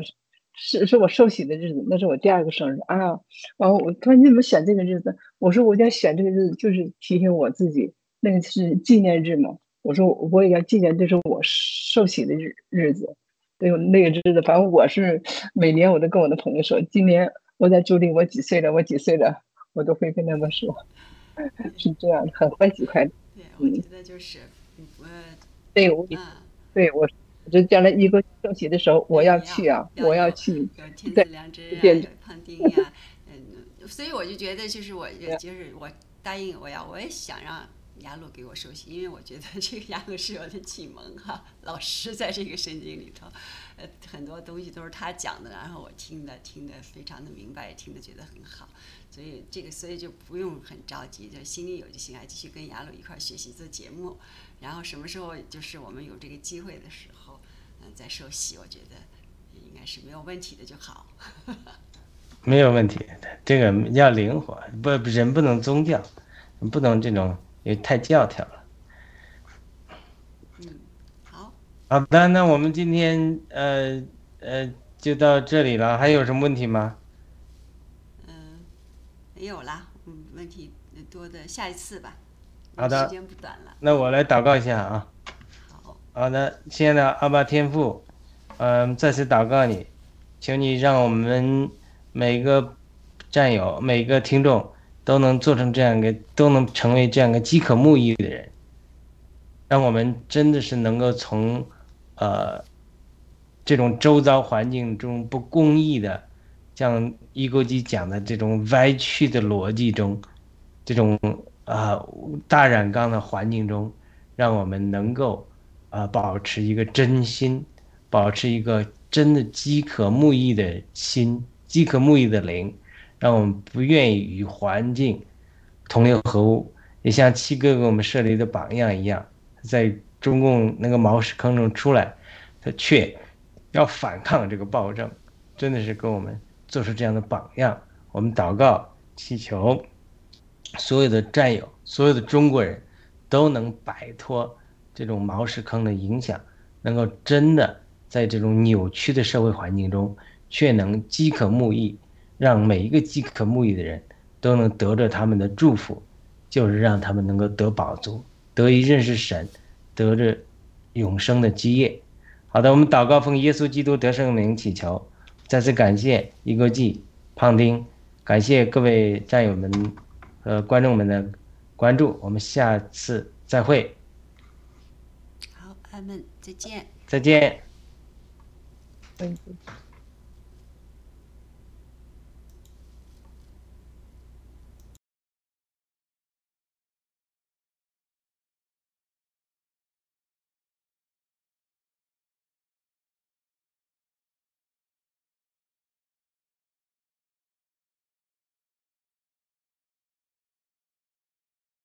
是是我受喜的日子，那是我第二个生日啊。完后我他说你怎么选这个日子？我说我想选这个日子，就是提醒我自己，那个是纪念日嘛。我说我也要纪念，这是我受洗的日日子。对，那个日子，反正我是每年我都跟我的朋友说，今年我在朱里，我几岁了？我几岁了？我都会跟他们说，是这样的，很欢喜快乐。对，我觉得就是，呃，对我，对我。就将来一个升旗的时候，我要去啊，我要去。有天赐良知啊，有胖丁呀，嗯，所以我就觉得，就是我，就是我答应我要，我也想让雅鲁给我收息，因为我觉得这个雅鲁是我的启蒙哈，老师在这个圣经里头，呃，很多东西都是他讲的，然后我听的听的非常的明白，也听的觉得很好，所以这个所以就不用很着急，就心里有就行，继续跟雅鲁一块学习做节目，然后什么时候就是我们有这个机会的时候。嗯，再受洗，我觉得应该是没有问题的就好。没有问题，这个要灵活，不人不能宗教，不能这种也太教条了。嗯，好。好的，那我们今天呃呃就到这里了，还有什么问题吗？嗯，没有啦。嗯，问题多的下一次吧。好的。时间不短了。那我来祷告一下啊。好好的，亲爱的阿巴天父，嗯，再次祷告你，请你让我们每个战友、每个听众都能做成这样一个，都能成为这样一个饥渴慕义的人，让我们真的是能够从呃这种周遭环境中不公义的，像一钩机讲的这种歪曲的逻辑中，这种啊大染缸的环境中，让我们能够。啊，保持一个真心，保持一个真的饥渴慕义的心，饥渴慕义的灵，让我们不愿意与环境同流合污，也像七哥给我们设立的榜样一样，在中共那个毛屎坑中出来，他却要反抗这个暴政，真的是给我们做出这样的榜样。我们祷告，祈求所有的战友，所有的中国人都能摆脱。这种毛石坑的影响，能够真的在这种扭曲的社会环境中，却能饥渴慕义，让每一个饥渴慕义的人都能得着他们的祝福，就是让他们能够得饱足，得以认识神，得着永生的基业。好的，我们祷告奉耶稣基督得胜名祈求，再次感谢一个季胖丁，感谢各位战友们和观众们的关注，我们下次再会。们再见。再见。再见。